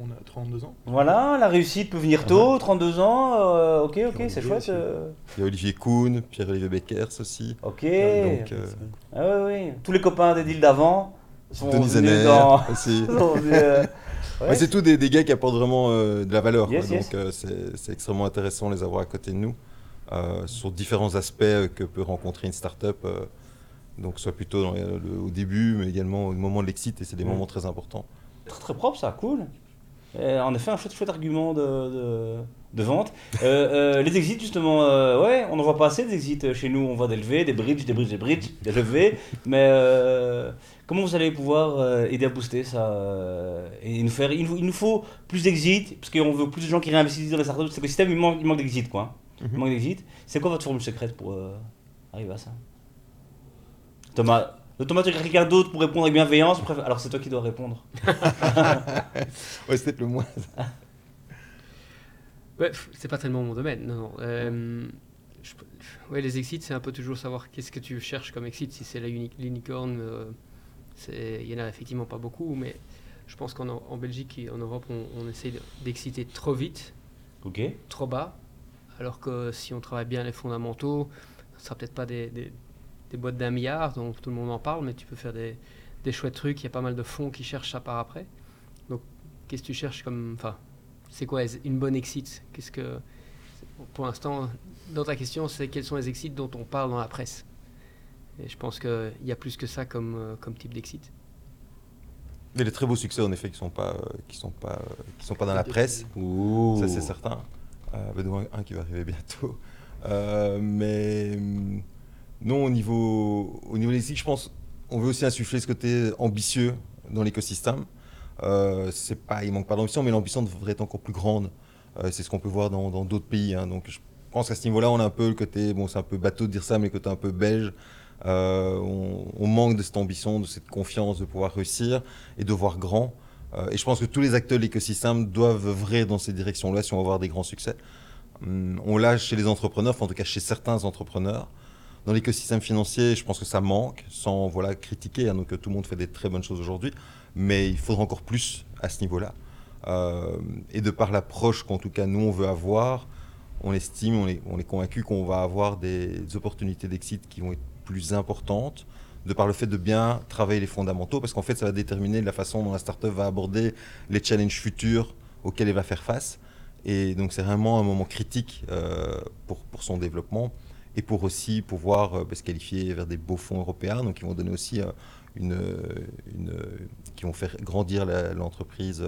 On a 32 ans. Voilà, la réussite peut venir tôt, 32 ans. euh, ok, ok, c'est chouette. aussi. euh, Il y a Olivier Kuhn, Pierre-Olivier Beckers aussi. ok. Donc, euh, Ah oui, oui. Tous les copains des deals d'avant sont Denis venus Zener dans... (laughs) aussi. (laughs) euh, (laughs) ouais. C'est tous des, des gars qui apportent vraiment euh, de la valeur. Yes, quoi. yes. Donc euh, c'est extrêmement intéressant de les avoir à côté de nous euh, sur différents aspects euh, que peut rencontrer une start-up. euh, donc soit plutôt dans le- le- au début, mais également au moment de l'exit, et c'est des Mm. moments très importants. Très, très propre ça, cool. Euh, en effet, un chouette, chouette argument de, de, de vente. Euh, euh, les exits, justement, euh, ouais, on n'en voit pas assez des exits euh, chez nous. On voit des levées, des bridges, des bridges, des bridges, des levées. Mais euh, comment vous allez pouvoir euh, aider à booster ça euh, et nous faire, il, nous- il nous faut plus d'exits, parce qu'on veut plus de gens qui réinvestissent dans les startups. Cet écosystème, il manque, il manque d'exits, quoi. Il Mhm. manque d'exits. C'est quoi votre formule secrète pour euh, arriver à ça? Thomas Thomas, tu as quelqu'un d'autre pour répondre avec bienveillance? Alors c'est toi qui dois répondre. (laughs) Ouais, c'est peut-être le moins. Ouais, c'est pas tellement mon domaine, non, non. Euh, je- ouais, les exits, c'est un peu toujours savoir qu'est-ce que tu cherches comme exit. Si c'est la uni- l'unicorn, euh, il y en a effectivement pas beaucoup, mais je pense qu'en en Belgique et en Europe, on, on essaye de- d'exciter trop vite, trop bas, alors que si on travaille bien les fondamentaux, ce sera peut-être pas des, des- des boîtes d'un milliard, dont tout le monde en parle, mais tu peux faire des, des chouettes trucs. Il y a pas mal de fonds qui cherchent ça par après. Donc, qu'est-ce que tu cherches comme. Enfin, c'est quoi une bonne exit? Qu'est-ce que. Pour l'instant, dans ta question, c'est quels sont les exits dont on parle dans la presse? Et je pense qu'il y a plus que ça comme, euh, comme type d'exit. Il y a des très beaux succès en effet qui sont pas, euh, qui sont pas, euh, qui sont pas dans la presse. Ouh. Ça, c'est certain. Euh, bah, dont un qui va arriver bientôt. Euh, mais hum, non, au niveau, au niveau des je pense on veut aussi insuffler ce côté ambitieux dans l'écosystème. Euh, c'est pas, il manque pas d'ambition, mais l'ambition devrait être encore plus grande. Euh, c'est ce qu'on peut voir dans d'autres pays. hein. Donc, je pense qu'à ce niveau-là, on a un peu le côté, bon, c'est un peu bateau de dire ça, mais le côté un peu belge. Euh, on manque de cette ambition, de cette confiance de pouvoir réussir et de voir grand. Euh, et je pense que tous les acteurs de l'écosystème doivent œuvrer dans ces directions-là si on va avoir des grands succès. Hum, On l'a chez les entrepreneurs, enfin, en tout cas chez certains entrepreneurs. Dans l'écosystème financier, je pense que ça manque, sans voilà, critiquer. hein, donc euh, tout le monde fait des très bonnes choses aujourd'hui, mais il faudra encore plus à ce niveau-là. Euh, et de par l'approche qu'en tout cas nous on veut avoir, on estime, on est, on est convaincu qu'on va avoir des opportunités d'exit qui vont être plus importantes, de par le fait de bien travailler les fondamentaux, parce qu'en fait ça va déterminer la façon dont la startup va aborder les challenges futurs auxquels elle va faire face. Et donc c'est vraiment un moment critique euh, pour, pour son développement et pour aussi pouvoir euh, bah, se qualifier vers des beaux fonds européens, donc ils vont donner aussi euh, une, une- qui vont faire grandir l'entreprise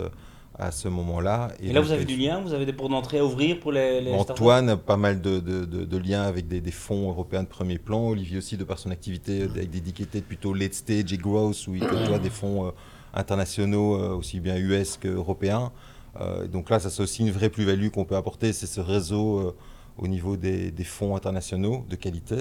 à ce moment-là. Et, là, vous avez du lien Vous avez des portes d'entrée à ouvrir pour les, les Antoine a pas mal de, de- de- de liens avec des, des fonds européens de premier plan. Olivier aussi, de par son activité euh, avec des dédicated plutôt late stage et growth, où il côtoie des fonds euh, internationaux, euh, aussi bien US qu'européens. Euh, donc là, ça c'est aussi une vraie plus-value qu'on peut apporter, c'est ce réseau au niveau des, des fonds internationaux de qualité.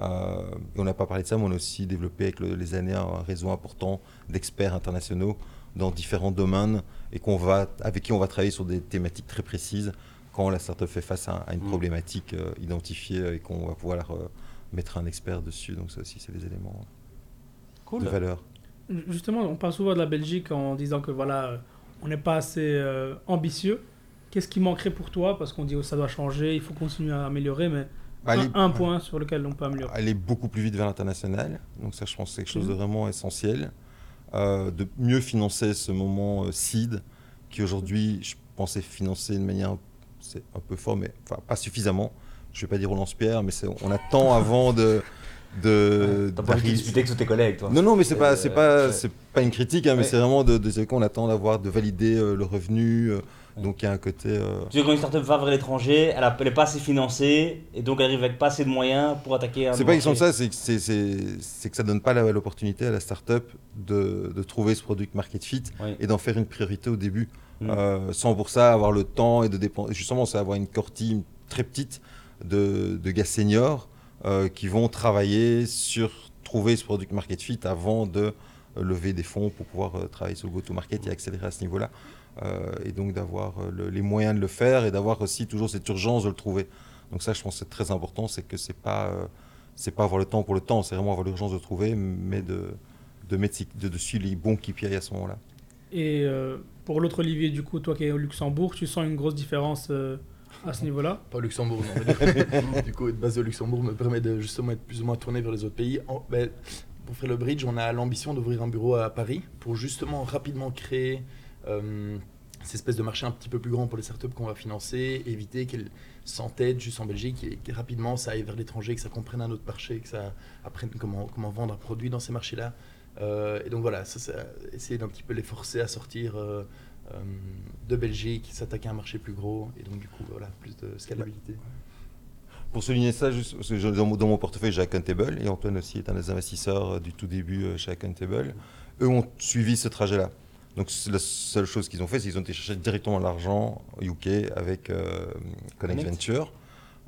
Et on n'a pas parlé de ça, mais on a aussi développé avec le- les années un réseau important d'experts internationaux dans différents domaines et qu'on va, avec qui on va travailler sur des thématiques très précises quand la startup fait face à, à une Mm. problématique euh, identifiée et qu'on va pouvoir euh, mettre un expert dessus. Donc ça aussi, c'est des éléments Cool. de valeur. Justement, on parle souvent de la Belgique en disant que voilà, euh, on n'est pas assez euh, ambitieux. Qu'est-ce qui manquerait pour toi? Parce qu'on dit que ça doit changer, il faut continuer à améliorer, mais Bah, un, aller- un point sur lequel on peut améliorer. aller beaucoup plus vite vers l'international. Donc ça, je pense que c'est quelque chose de Mhm. vraiment essentiel. Euh, de mieux financer ce moment euh, seed, qui aujourd'hui, je pensais financer de manière, c'est un peu fort, mais enfin, pas suffisamment. Je vais pas dire au lance-pierre, mais on attend (laughs) avant de... de T'as pas envie de discuter avec tous tes collègues, toi Non, non, mais c'est pas, Euh, c'est pas, c'est pas une critique, hein, mais Ouais. c'est vraiment de, de, qu'on attend d'avoir, de valider euh, le revenu. euh. Donc il y a un côté. euh, Tu sais, quand une startup va vers l'étranger, elle n'est pas assez financée et donc elle arrive avec pas assez de moyens pour attaquer un C'est pas question de ça, c'est que, c'est, que ça donne pas l'opportunité à la startup de, de trouver ce produit market fit Oui. et d'en faire une priorité au début. Mm. Euh, sans pour ça avoir le temps et de dépenser. Justement, c'est avoir une core team très petite de, de gars seniors euh, qui vont travailler sur trouver ce produit market fit avant de euh, lever des fonds pour pouvoir travailler sur le go-to-market et accélérer à ce niveau-là. Euh, et donc d'avoir euh, le- les moyens de le faire et d'avoir aussi toujours cette urgence de le trouver. Donc ça, je pense que c'est très important, c'est que c'est pas, euh, c'est pas avoir le temps pour le temps, c'est vraiment avoir l'urgence de trouver, mais de, de mettre de, de suivre les bons KPI à ce moment-là. Et euh, pour l'autre Olivier, du coup, toi qui es au Luxembourg, tu sens une grosse différence euh, à ce niveau-là? Pas au Luxembourg, non. (laughs) du coup, être basé au Luxembourg me permet de justement être plus ou moins tourné vers les autres pays. En- ben, pour faire le bridge, on a l'ambition d'ouvrir un bureau à Paris pour justement rapidement créer euh, cette espèce de marché un petit peu plus grand pour les startups qu'on va financer, éviter qu'elles s'entêtent juste en Belgique et que rapidement ça aille vers l'étranger, que ça comprenne un autre marché, que ça apprenne comment, vendre un produit dans ces marchés-là. Euh, et donc voilà, essayer d'un petit peu les forcer à sortir euh, euh, de Belgique, s'attaquer à un marché plus gros et donc du coup voilà, plus de scalabilité. Pour souligner ça, dans, mon, dans mon portefeuille, j'ai Accountable, et Antoine aussi est un des investisseurs du tout début chez Accountable. Eux ont suivi ce trajet-là. Donc la seule chose qu'ils ont fait, c'est qu'ils ont été chercher directement l'argent UK avec euh, Connect. Venture.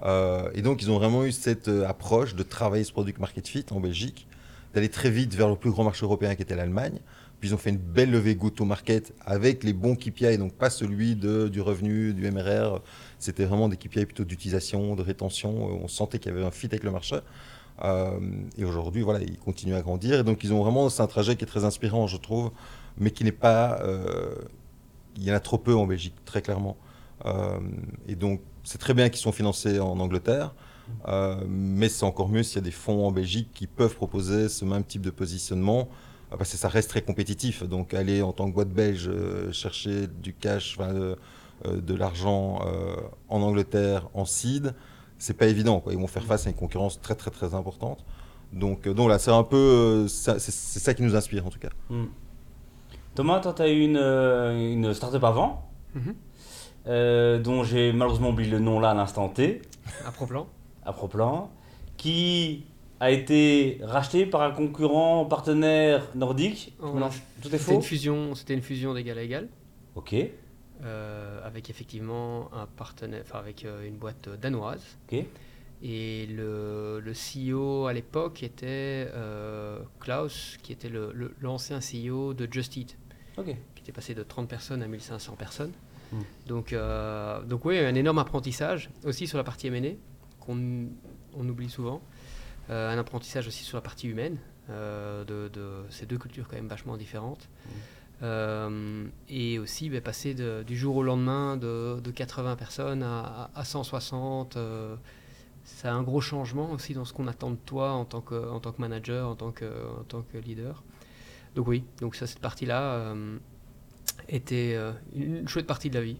Euh, et donc ils ont vraiment eu cette euh, approche de travailler ce product market fit en Belgique, d'aller très vite vers le plus grand marché européen qui était l'Allemagne. Puis ils ont fait une belle levée go-to-market avec les bons KPI, donc pas celui de, du revenu, du MRR. C'était vraiment des KPI plutôt d'utilisation, de rétention. On sentait qu'il y avait un fit avec le marché. Euh, et aujourd'hui, voilà, ils continuent à grandir. Et donc ils ont vraiment, c'est un trajet qui est très inspirant, je trouve, mais qui n'est pas. euh, il y en a trop peu en Belgique, très clairement. Euh, et donc c'est très bien qu'ils sont financés en Angleterre. Euh, mais c'est encore mieux s'il y a des fonds en Belgique qui peuvent proposer ce même type de positionnement, parce que ça reste très compétitif. Donc aller en tant que boîte belge chercher du cash, de l'argent en Angleterre, en seed, c'est pas évident. Ils vont faire face à une concurrence très très très importante. Donc, donc là, c'est un peu, c'est ça qui nous inspire en tout cas. Hmm. Thomas, toi, tu as eu une, euh, une startup avant, Mhm. euh, dont j'ai malheureusement oublié le nom là à l'instant T, À Proplan. à Proplan, qui a été racheté par un concurrent partenaire nordique. Non, tout est C'était faux une fusion, c'était une fusion d'égal à égal, Ok, euh, avec effectivement un partenaire, enfin avec euh, une boîte danoise. ok. Et le, le CEO à l'époque était euh, Klaus, qui était le- le- l'ancien CEO de Just Eat, Ok. qui était passé de 30 personnes à 1500 personnes. Hmm. Donc, euh, donc oui, un énorme apprentissage aussi sur la partie M&A qu'on on oublie souvent. Euh, un apprentissage aussi sur la partie humaine, euh, de, de ces deux cultures quand même vachement différentes. Euh, et aussi ben, passer de- du jour au lendemain de, de 80 personnes à, à 160. euh, c'est un gros changement aussi dans ce qu'on attend de toi en tant que, en tant que manager, en tant que, en tant que leader. Donc oui, donc ça, cette partie-là euh, était euh, une chouette partie de la vie.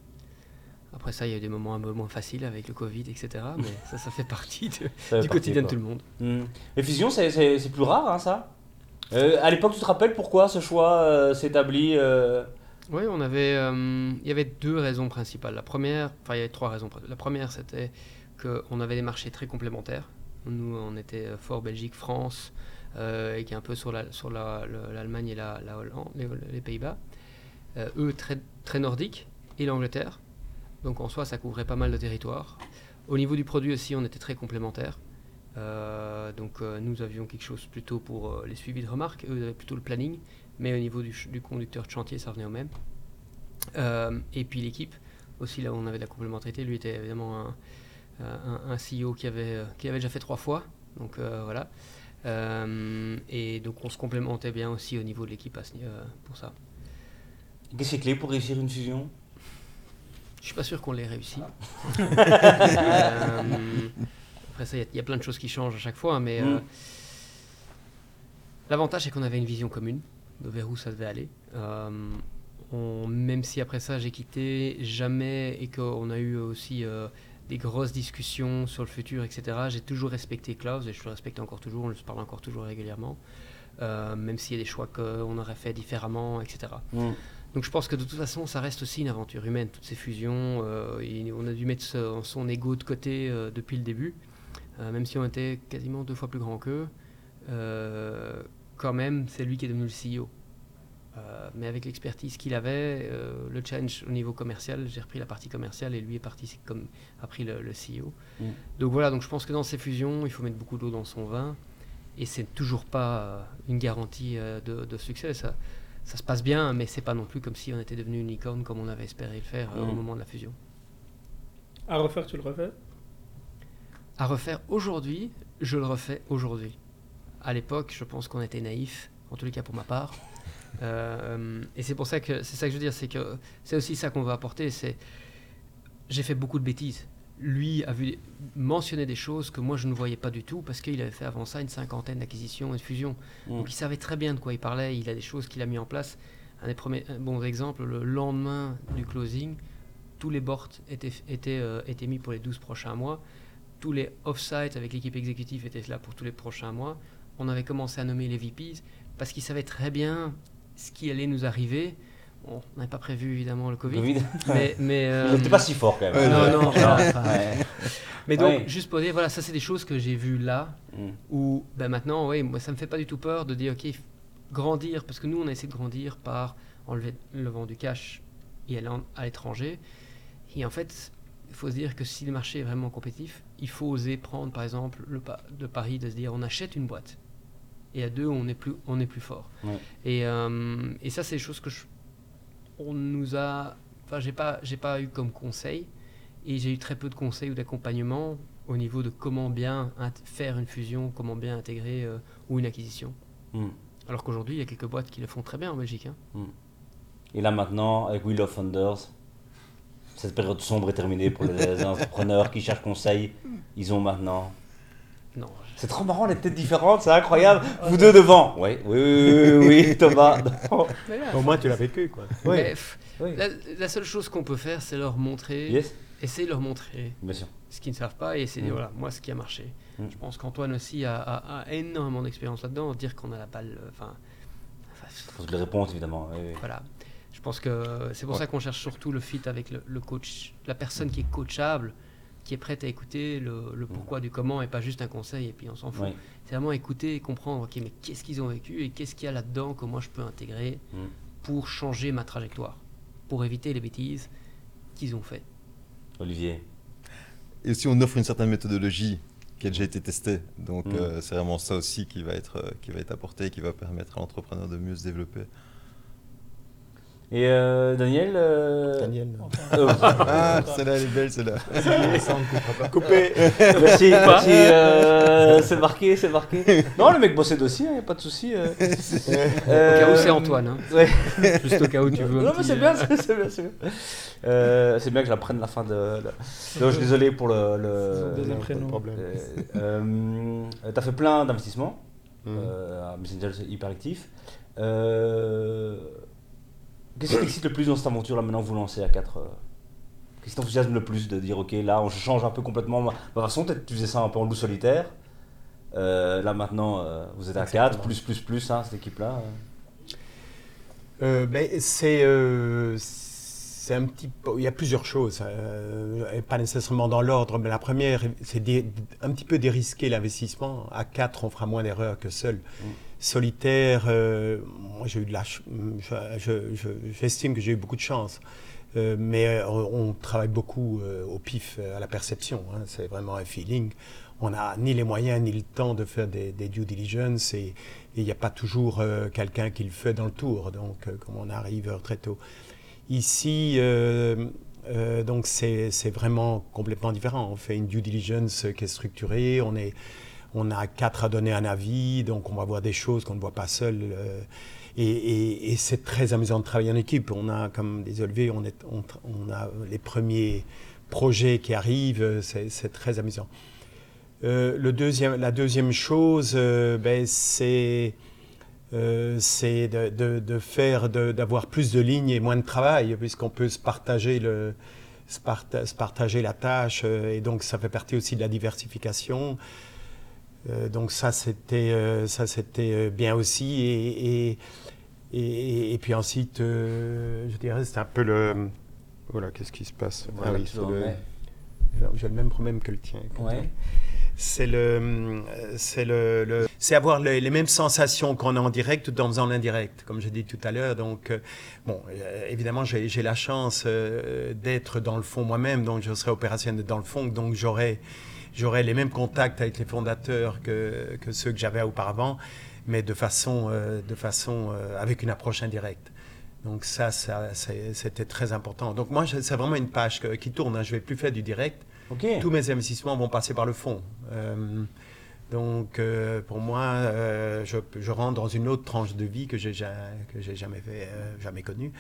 Après ça, il y a eu des moments un peu moins faciles avec le Covid, etc. (laughs) Mais ça, ça fait partie de- Ça fait du partie, quotidien de tout le monde. Hmm. Les fusions, c'est- plus rare, hein, ça? Euh, à l'époque, tu te rappelles pourquoi ce choix euh, s'est établi euh, Oui, on avait, il y avait deux raisons principales. La première, enfin il y avait trois raisons. La première, c'était qu'on avait des marchés très complémentaires. Nous, on était fort Belgique, France, et qui est un peu sur la- sur la- l'Allemagne et la, la Hollande, les, Pays-Bas. Euh, eux, très, très nordiques, et l'Angleterre. Donc en soi, ça couvrait pas mal de territoire. Au niveau du produit aussi, on était très complémentaires. Euh, donc euh, nous avions quelque chose plutôt pour euh, les suivis de remarques, eux avaient plutôt le planning, mais au niveau du, conducteur de chantier, ça revenait au même. Euh, et puis l'équipe, aussi là où on avait de la complémentarité, lui était évidemment un, un, CEO qui avait, euh, qui avait déjà fait trois fois, donc euh, voilà. Euh, et donc on se complémentait bien aussi au niveau de l'équipe euh, pour ça. Qu'est-ce qui est clé pour réussir une fusion? Je suis pas sûr qu'on l'ait réussi. Euh, après ça, il y a- il y, a plein de choses qui changent à chaque fois, mais euh, Mm. l'avantage c'est qu'on avait une vision commune de vers où ça devait aller. On- même si après ça j'ai quitté, jamais et qu'on a eu aussi euh, des grosses discussions sur le futur, etc. J'ai toujours respecté Klaus et je le respecte encore toujours. On se parle encore toujours régulièrement, euh, même s'il y a des choix qu'on aurait fait différemment, etc. Mm. Donc je pense que de toute façon, ça reste aussi une aventure humaine, toutes ces fusions. euh, on a dû mettre son ego de côté euh, depuis le début, même si on était quasiment deux fois plus grand qu'eux. quand même, c'est lui qui est devenu le CEO. Euh, mais avec l'expertise qu'il avait, euh, le challenge au niveau commercial, j'ai repris la partie commerciale et lui est parti comme a pris le, le CEO. Mm. Donc voilà, donc je pense que dans ces fusions, il faut mettre beaucoup d'eau dans son vin et c'est toujours pas euh, une garantie euh, de, de succès. Ça, ça se passe bien, mais c'est pas non plus comme si on était devenu une licorne comme on avait espéré le faire euh, au Mm. moment de la fusion. À refaire, tu le refais? À refaire aujourd'hui, je le refais aujourd'hui. À l'époque, je pense qu'on était naïfs, en tous les cas pour ma part. Euh, et c'est pour ça que c'est ça que je veux dire, c'est que c'est aussi ça qu'on veut apporter. C'est j'ai fait beaucoup de bêtises. Lui a vu mentionner des choses que moi je ne voyais pas du tout parce qu'il avait fait avant ça une cinquantaine d'acquisitions et de fusions. Mm. Donc il savait très bien de quoi il parlait. Il a des choses qu'il a mis en place. Un des premiers bons exemples, le lendemain du closing, tous les boards étaient, étaient, euh, étaient mis pour les 12 prochains mois. Tous les off-site avec l'équipe exécutive étaient là pour tous les prochains mois. On avait commencé à nommer les VPs parce qu'il savait très bien ce qui allait nous arriver. Bon, on n'avait pas prévu évidemment le Covid, Covid (laughs) mais, mais, euh, Il n'était pas si fort quand même. Ouais, non, non, (laughs) Genre, enfin, ouais. mais donc Ouais. juste pour dire, voilà, ça c'est des choses que j'ai vues là Mm. où ben maintenant, oui, moi ça me fait pas du tout peur de dire ok, grandir parce que nous on a essayé de grandir par enlever le vent du cash et aller en- à l'étranger. Et en fait, il faut se dire que si le marché est vraiment compétitif, il faut oser prendre par exemple le, pa- le pari de se dire on achète une boîte et à deux on est plus on est plus fort. Ouais. Et, euh, et ça c'est des choses que je, on nous a, enfin j'ai pas j'ai pas eu comme conseil et j'ai eu très peu de conseils ou d'accompagnement au niveau de comment bien faire une fusion, comment bien intégrer euh, ou une acquisition. Mm. Alors qu'aujourd'hui, il y a quelques boîtes qui le font très bien en Belgique. hein. Et là maintenant, avec Wheel of Founders, cette période sombre est terminée pour les (laughs) entrepreneurs qui cherchent conseil. Ils ont maintenant. Non, C'est trop marrant, les têtes différentes, c'est incroyable. Vous deux devant. Oui, oui, oui, oui, oui, Thomas. (laughs) Au moins, tu l'as vécu, quoi. Oui. mais, pff, Oui. la, la seule chose qu'on peut faire, c'est leur montrer, Yes, essayer de leur montrer bien sûr. ce qu'ils ne savent pas et essayer de dire Mm. voilà, moi ce qui a marché. Mm. Je pense qu'Antoine aussi a, a- a énormément d'expérience là-dedans. Dire qu'on a la balle, euh, enfin, que les réponses, évidemment. oui, oui. Voilà. Je pense que c'est pour Ouais. ça qu'on cherche surtout le fit avec le, le coach, la personne qui est coachable, qui est prête à écouter le, le pourquoi du comment et pas juste un conseil et puis on s'en fout. Oui. C'est vraiment écouter et comprendre, ok, mais qu'est-ce qu'ils ont vécu et qu'est-ce qu'il y a là-dedans que moi je peux intégrer Mm. pour changer ma trajectoire, pour éviter les bêtises qu'ils ont fait. Olivier. Et aussi, on offre une certaine méthodologie qui a déjà été testée. Donc, Mm. euh, c'est vraiment ça aussi qui va être, euh, qui va être apporté, qui va permettre à l'entrepreneur de mieux se développer. Et euh, Daniel euh, Daniel. euh, (laughs) Ah, (laughs) celle-là, elle est belle, celle-là. Ça, on ne coupera pas. (laughs) Coupé. Merci, merci. euh, c'est marqué, c'est marqué. Non, le mec bossait dossier, y a pas de souci. euh. Au cas où c'est Antoine, hein. Ouais. juste au cas où tu veux. Non, mais c'est euh, bien, c'est c'est bien, c'est bien. Euh, c'est bien que je la prenne la fin de. de- Non, je suis désolé pour le. le- Deuxième prénom. problème. Euh, euh, T'as fait plein d'investissements. Mm. Euh, Messenger, c'est hyper actif. Euh, Qu'est-ce qui t'excite le plus dans cette aventure là maintenant que vous lancez à 4 Qu'est-ce qui t'enthousiasme le plus de dire ok là on change un peu complètement ma ma façon Peut-être tu faisais ça un peu en loup solitaire. Euh, là maintenant, euh, vous êtes à 4, plus, plus, plus, hein, cette équipe-là. Euh, ben, c'est euh, c'est un petit peu, il y a plusieurs choses, euh, et pas nécessairement dans l'ordre, mais la première, c'est un petit peu dérisquer l'investissement. À quatre, on fera moins d'erreurs que seul. Solitaire, euh, moi j'ai eu de la, je- je- j'estime que j'ai eu beaucoup de chance. Euh, mais on, travaille beaucoup au pif, à la perception. hein. c'est vraiment un feeling. On n'a ni les moyens ni le temps de faire des, des due diligence et il n'y a pas toujours quelqu'un qui le fait dans le tour. Donc, comme on arrive très tôt. Ici, euh, euh, donc c'est vraiment complètement différent. On fait une due diligence qui est structurée. On est on a quatre à donner un avis, donc on va voir des choses qu'on ne voit pas seul. euh, et c'est très amusant de travailler en équipe. On a, comme désolé, on, on, a les premiers projets qui arrivent, c'est très amusant. La deuxième chose, ben, c'est euh, c'est de, de- de faire, d'avoir plus de lignes et moins de travail, puisqu'on peut se partager, le, se, parta- se partager la tâche, euh, et donc ça fait partie aussi de la diversification. Euh, donc ça, c'était ça, c'était bien aussi. Et, et, et, et puis ensuite, euh, je dirais, c'est un peu le... Voilà, qu'est-ce qui se passe? Ah oui, c'est le- J'ai le même problème que le tien. Ouais. C'est le, euh, c'est le, c'est avoir les, mêmes sensations qu'on a en direct tout en faisant l'indirect, comme j'ai dit tout à l'heure. Donc, euh, bon, euh, évidemment, j'ai la chance d'être dans le fond moi-même, donc je serai opérationnel dans le fond, donc j'aurai, j'aurai les mêmes contacts avec les fondateurs que, ceux que j'avais auparavant, mais de façon, de façon, avec une approche indirecte. Donc ça, ça c'était très important. Donc moi, c'est vraiment une page qui tourne. hein. Je vais plus faire du direct. Tous mes investissements vont passer par le fond. Euh, donc, euh, pour moi, euh, je, je rentre dans une autre tranche de vie que j'ai ja- que j'ai jamais fait, euh, jamais connue.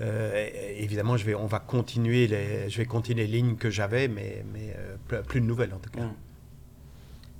Euh, évidemment, je vais, on va continuer les, je vais continuer les lignes que j'avais, mais, mais euh, plus, de nouvelles en tout cas. Mm.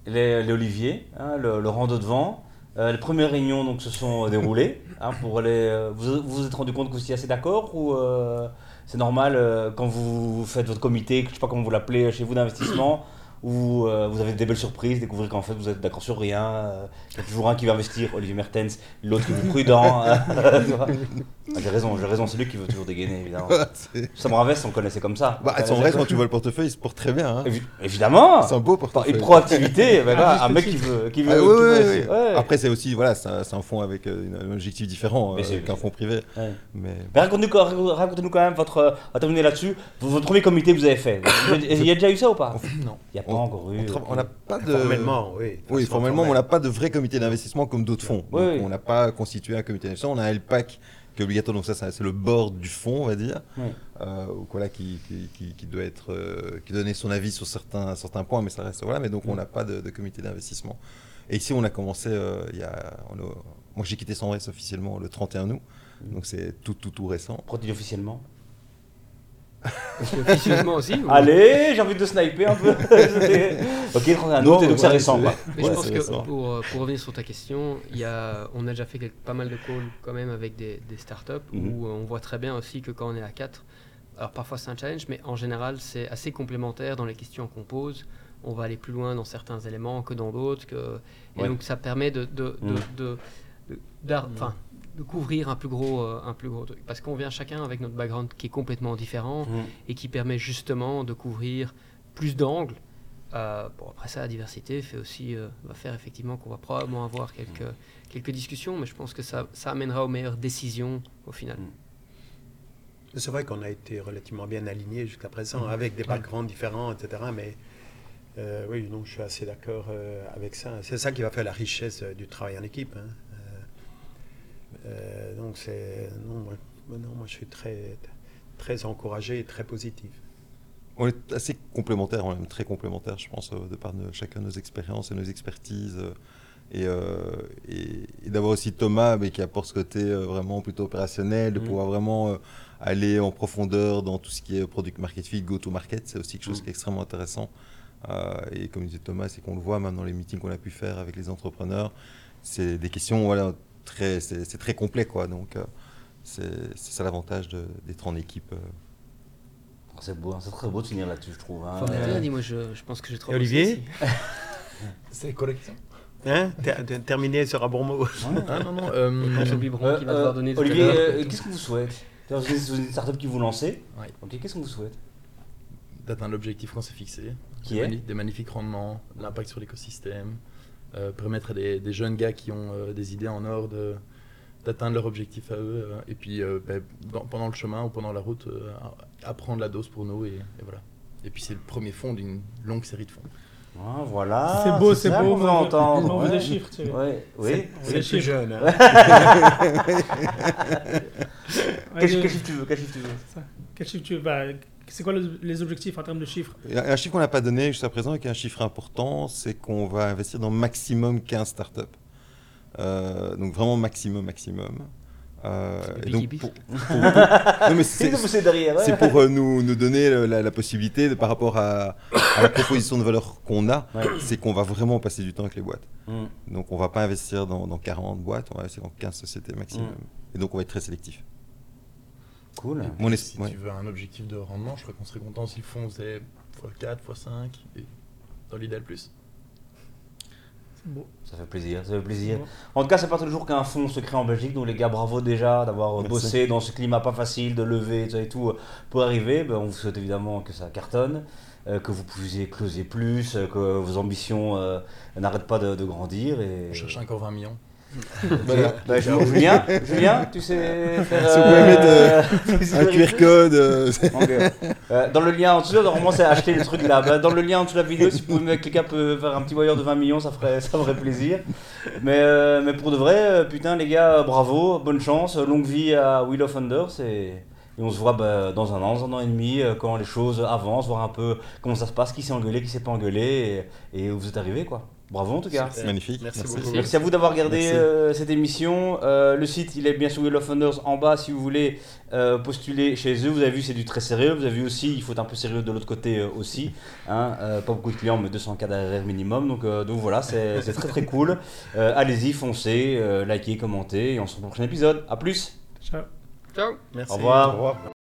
Les, les Oliviers, hein, le, le rando de vent. Euh, les premières réunions donc, se sont déroulées. hein, pour les, vous vous vous êtes rendu compte que vous étiez assez d'accord ou euh, c'est normal euh, quand vous faites votre comité, je sais pas comment vous l'appelez chez vous d'investissement, (clears throat) où euh, vous avez des belles surprises, découvrir qu'en fait vous êtes d'accord sur rien, euh, qu'il y a toujours un qui veut investir, Olivier Mertens, l'autre qui est plus prudent. (laughs) Ah, j'ai raison, j'ai raison, c'est lui qui veut toujours dégainer évidemment. (laughs) Sam Ravès, on le connaissait comme ça. bah, vrai, comme- quand tu vois le portefeuille, il se porte très bien. hein. Évi- Évidemment C'est un beau portefeuille. une proactivité, (laughs) là, juste un mec qui veut, qui veut, Ah, qui oui, veut oui, aussi- oui. ouais. Après, c'est aussi, voilà, c'est un, un fonds avec euh, un objectif différent euh, qu'un fonds privé. Ouais. Mais Mais racontez-nous, quand- même votre. euh, On va terminer là-dessus. Votre premier comité que vous avez fait. Il y a déjà eu ça ou pas? Non. Il n'y a pas on- encore eu. on n'a pas de. Formellement, oui. Oui, formellement, on n'a pas de vrai comité d'investissement comme d'autres fonds. On n'a pas constitué un comité d'investissement. On a un LPAC qui est obligatoire, donc ça, ça, c'est le board du fonds, on va dire, Oui. euh, voilà, qui, qui, qui- qui doit être, euh, qui donne son avis sur certains, certains points, mais ça reste voilà. Mais donc, on n'a pas de, de comité d'investissement. Et ici, on a commencé, euh, il y a, on a- moi, j'ai quitté Sandres officiellement le 31 août, donc c'est tout, tout, tout récent. Dis officiellement? Officieusement aussi ou- Allez, j'ai envie de sniper un peu. (laughs) (laughs) ok, 31 Non, août, et donc quoi. Mais Ouais, je pense c'est que récent. pour, euh, pour revenir sur ta question, il y a, on a déjà fait quelques- pas mal de calls quand même avec des, des startups Mhm. où euh, on voit très bien aussi que quand on est à 4, alors parfois c'est un challenge, mais en général c'est assez complémentaire dans les questions qu'on pose. On va aller plus loin dans certains éléments que dans d'autres. Que, et Ouais. donc ça permet de, de, de, Mhm. de- de- d'ar- enfin, de couvrir un plus gros, euh, un plus gros truc. Parce qu'on vient chacun avec notre background qui est complètement différent Mhm. et qui permet justement de couvrir plus d'angles. Euh, bon, après ça, la diversité fait aussi, euh, va faire effectivement qu'on va probablement avoir quelques, quelques discussions, mais je pense que ça, ça amènera aux meilleures décisions au final. C'est vrai qu'on a été relativement bien alignés jusqu'à présent, avec des backgrounds différents, etc. Mais euh, oui, non, je suis assez d'accord euh, avec ça. C'est ça qui va faire la richesse euh, du travail en équipe. hein. Euh, donc c'est non, moi, non, moi je suis très très encouragé et très positif. On est assez complémentaires, on est même très complémentaires, je pense, euh, de par nos- chacun nos expériences et nos expertises. euh, et euh, et, et d'avoir aussi Thomas mais qui apporte ce côté euh, vraiment plutôt opérationnel, de Mm. pouvoir vraiment euh, aller en profondeur dans tout ce qui est product market fit, go-to-market, c'est aussi quelque chose Mm. qui est extrêmement intéressant. Euh, et comme disait Thomas, c'est qu'on le voit même dans les meetings qu'on a pu faire avec les entrepreneurs, c'est des questions, voilà, très, c'est c'est très complet, quoi. Donc, euh, c'est c'est ça l'avantage de- d'être en équipe. euh. C'est beau, hein, c'est très beau de finir là-dessus, je trouve. hein. Faut rien, dis-moi, je, je pense que j'ai trop. Et Olivier. (laughs) C'est question Hein? Ter- ter- Terminer sur un bon mot. Ah non, non. (laughs) euh, J'ai Biberon Euh, qui va euh, devoir donner tout à Olivier, euh, qu'est-ce qu'on vous souhaite Vous êtes une startup qui vous lancez. Ouais. Ok, qu'est-ce qu'on vous souhaite d'atteindre l'objectif qu'on s'est fixé. Qui des, est? mani- des magnifiques rendements, l'impact sur l'écosystème, permettre à des, des jeunes gars qui ont euh, des idées en or de- d'atteindre leur objectif à eux. euh, et puis euh, ben, dans- pendant le chemin ou pendant la route, euh, apprendre la dose pour nous. Et, et voilà. Et puis c'est le premier fond d'une longue série de fonds. Ah, Voilà. c'est beau, c'est beau. on veut- entendre. On veut ouais. des chiffres, tu sais. Ouais, oui. C'est- plus chiffres. jeune. hein. Ouais, Quel le- quel chiffre tu veux Quel chiffre tu veux? Ça. Quel chiffre tu veux? Bah, C'est quoi le- les objectifs en termes de chiffres Il y a Un chiffre qu'on n'a pas donné jusqu'à présent et qui est un chiffre important, c'est qu'on va investir dans maximum 15 startups. Euh, donc vraiment maximum, maximum. Euh, et donc Biggie pour- pour- pour- non, mais C'est (laughs) c'est- c'est derrière. ouais. c'est pour euh, nous, nous donner le- la, la possibilité, de- par rapport à, à la proposition de valeur qu'on a, Ouais. c'est qu'on va vraiment passer du temps avec les boîtes. Mm. Donc on va pas investir dans, dans 40 boîtes, on va investir dans 15 sociétés maximum. Mm. Et donc on va être très sélectif. Cool. Et Mon si ouais. tu veux un objectif de rendement, je crois qu'on serait content si le fonds faisait x4, x5, et dans l'idéal plus. C'est beau. Ça fait plaisir, ça fait plaisir. En tout cas, c'est pas tous les jours qu'un fonds se crée en Belgique. Donc les gars, bravo déjà d'avoir bossé dans ce climat pas facile, de lever tout ça et tout euh, pour arriver. Ben, on vous souhaite évidemment que ça cartonne, euh, que vous puissiez closer plus, euh, que vos ambitions euh, n'arrêtent pas de, de grandir. Et... On cherche encore 20 millions. (laughs) Voilà. Ben, je- Julien, Julien, tu sais faire. Si vous pouvez mettre, euh, (laughs) Un QR code. euh. (laughs) Euh, dans le lien en dessous, normalement c'est acheter les trucs là. Bah, dans le lien en dessous de la vidéo, si vous pouvez mettre quelqu'un peut faire un petit voyeur de 20 millions, ça ferait, ça ferait plaisir. Mais, euh, mais pour de vrai, euh, putain les gars, bravo, bonne chance, longue vie à Wheel of Thunder. Et, et on se voit bah, dans un an, dans un an et demi, euh, quand les choses avancent, voir un peu comment ça se passe, qui s'est engueulé, qui s'est pas engueulé, et, et où vous êtes arrivé quoi. Bravo en tout cas. C'est magnifique. Merci beaucoup. Merci à vous d'avoir regardé euh, cette émission. Euh, le site, il est bien sur Wheel of Thunders en bas si vous voulez euh, postuler chez eux. Vous avez vu, c'est du très sérieux. Vous avez vu aussi, il faut être un peu sérieux de l'autre côté euh, aussi. Hein. Euh, pas beaucoup de clients, mais 200 cas d'ARR minimum. Donc, euh, donc voilà, c'est c'est très très cool. Euh, Allez-y, foncez, euh, likez, commentez et on se retrouve au prochain épisode. A plus Ciao. Ciao Merci. Au revoir. Au revoir.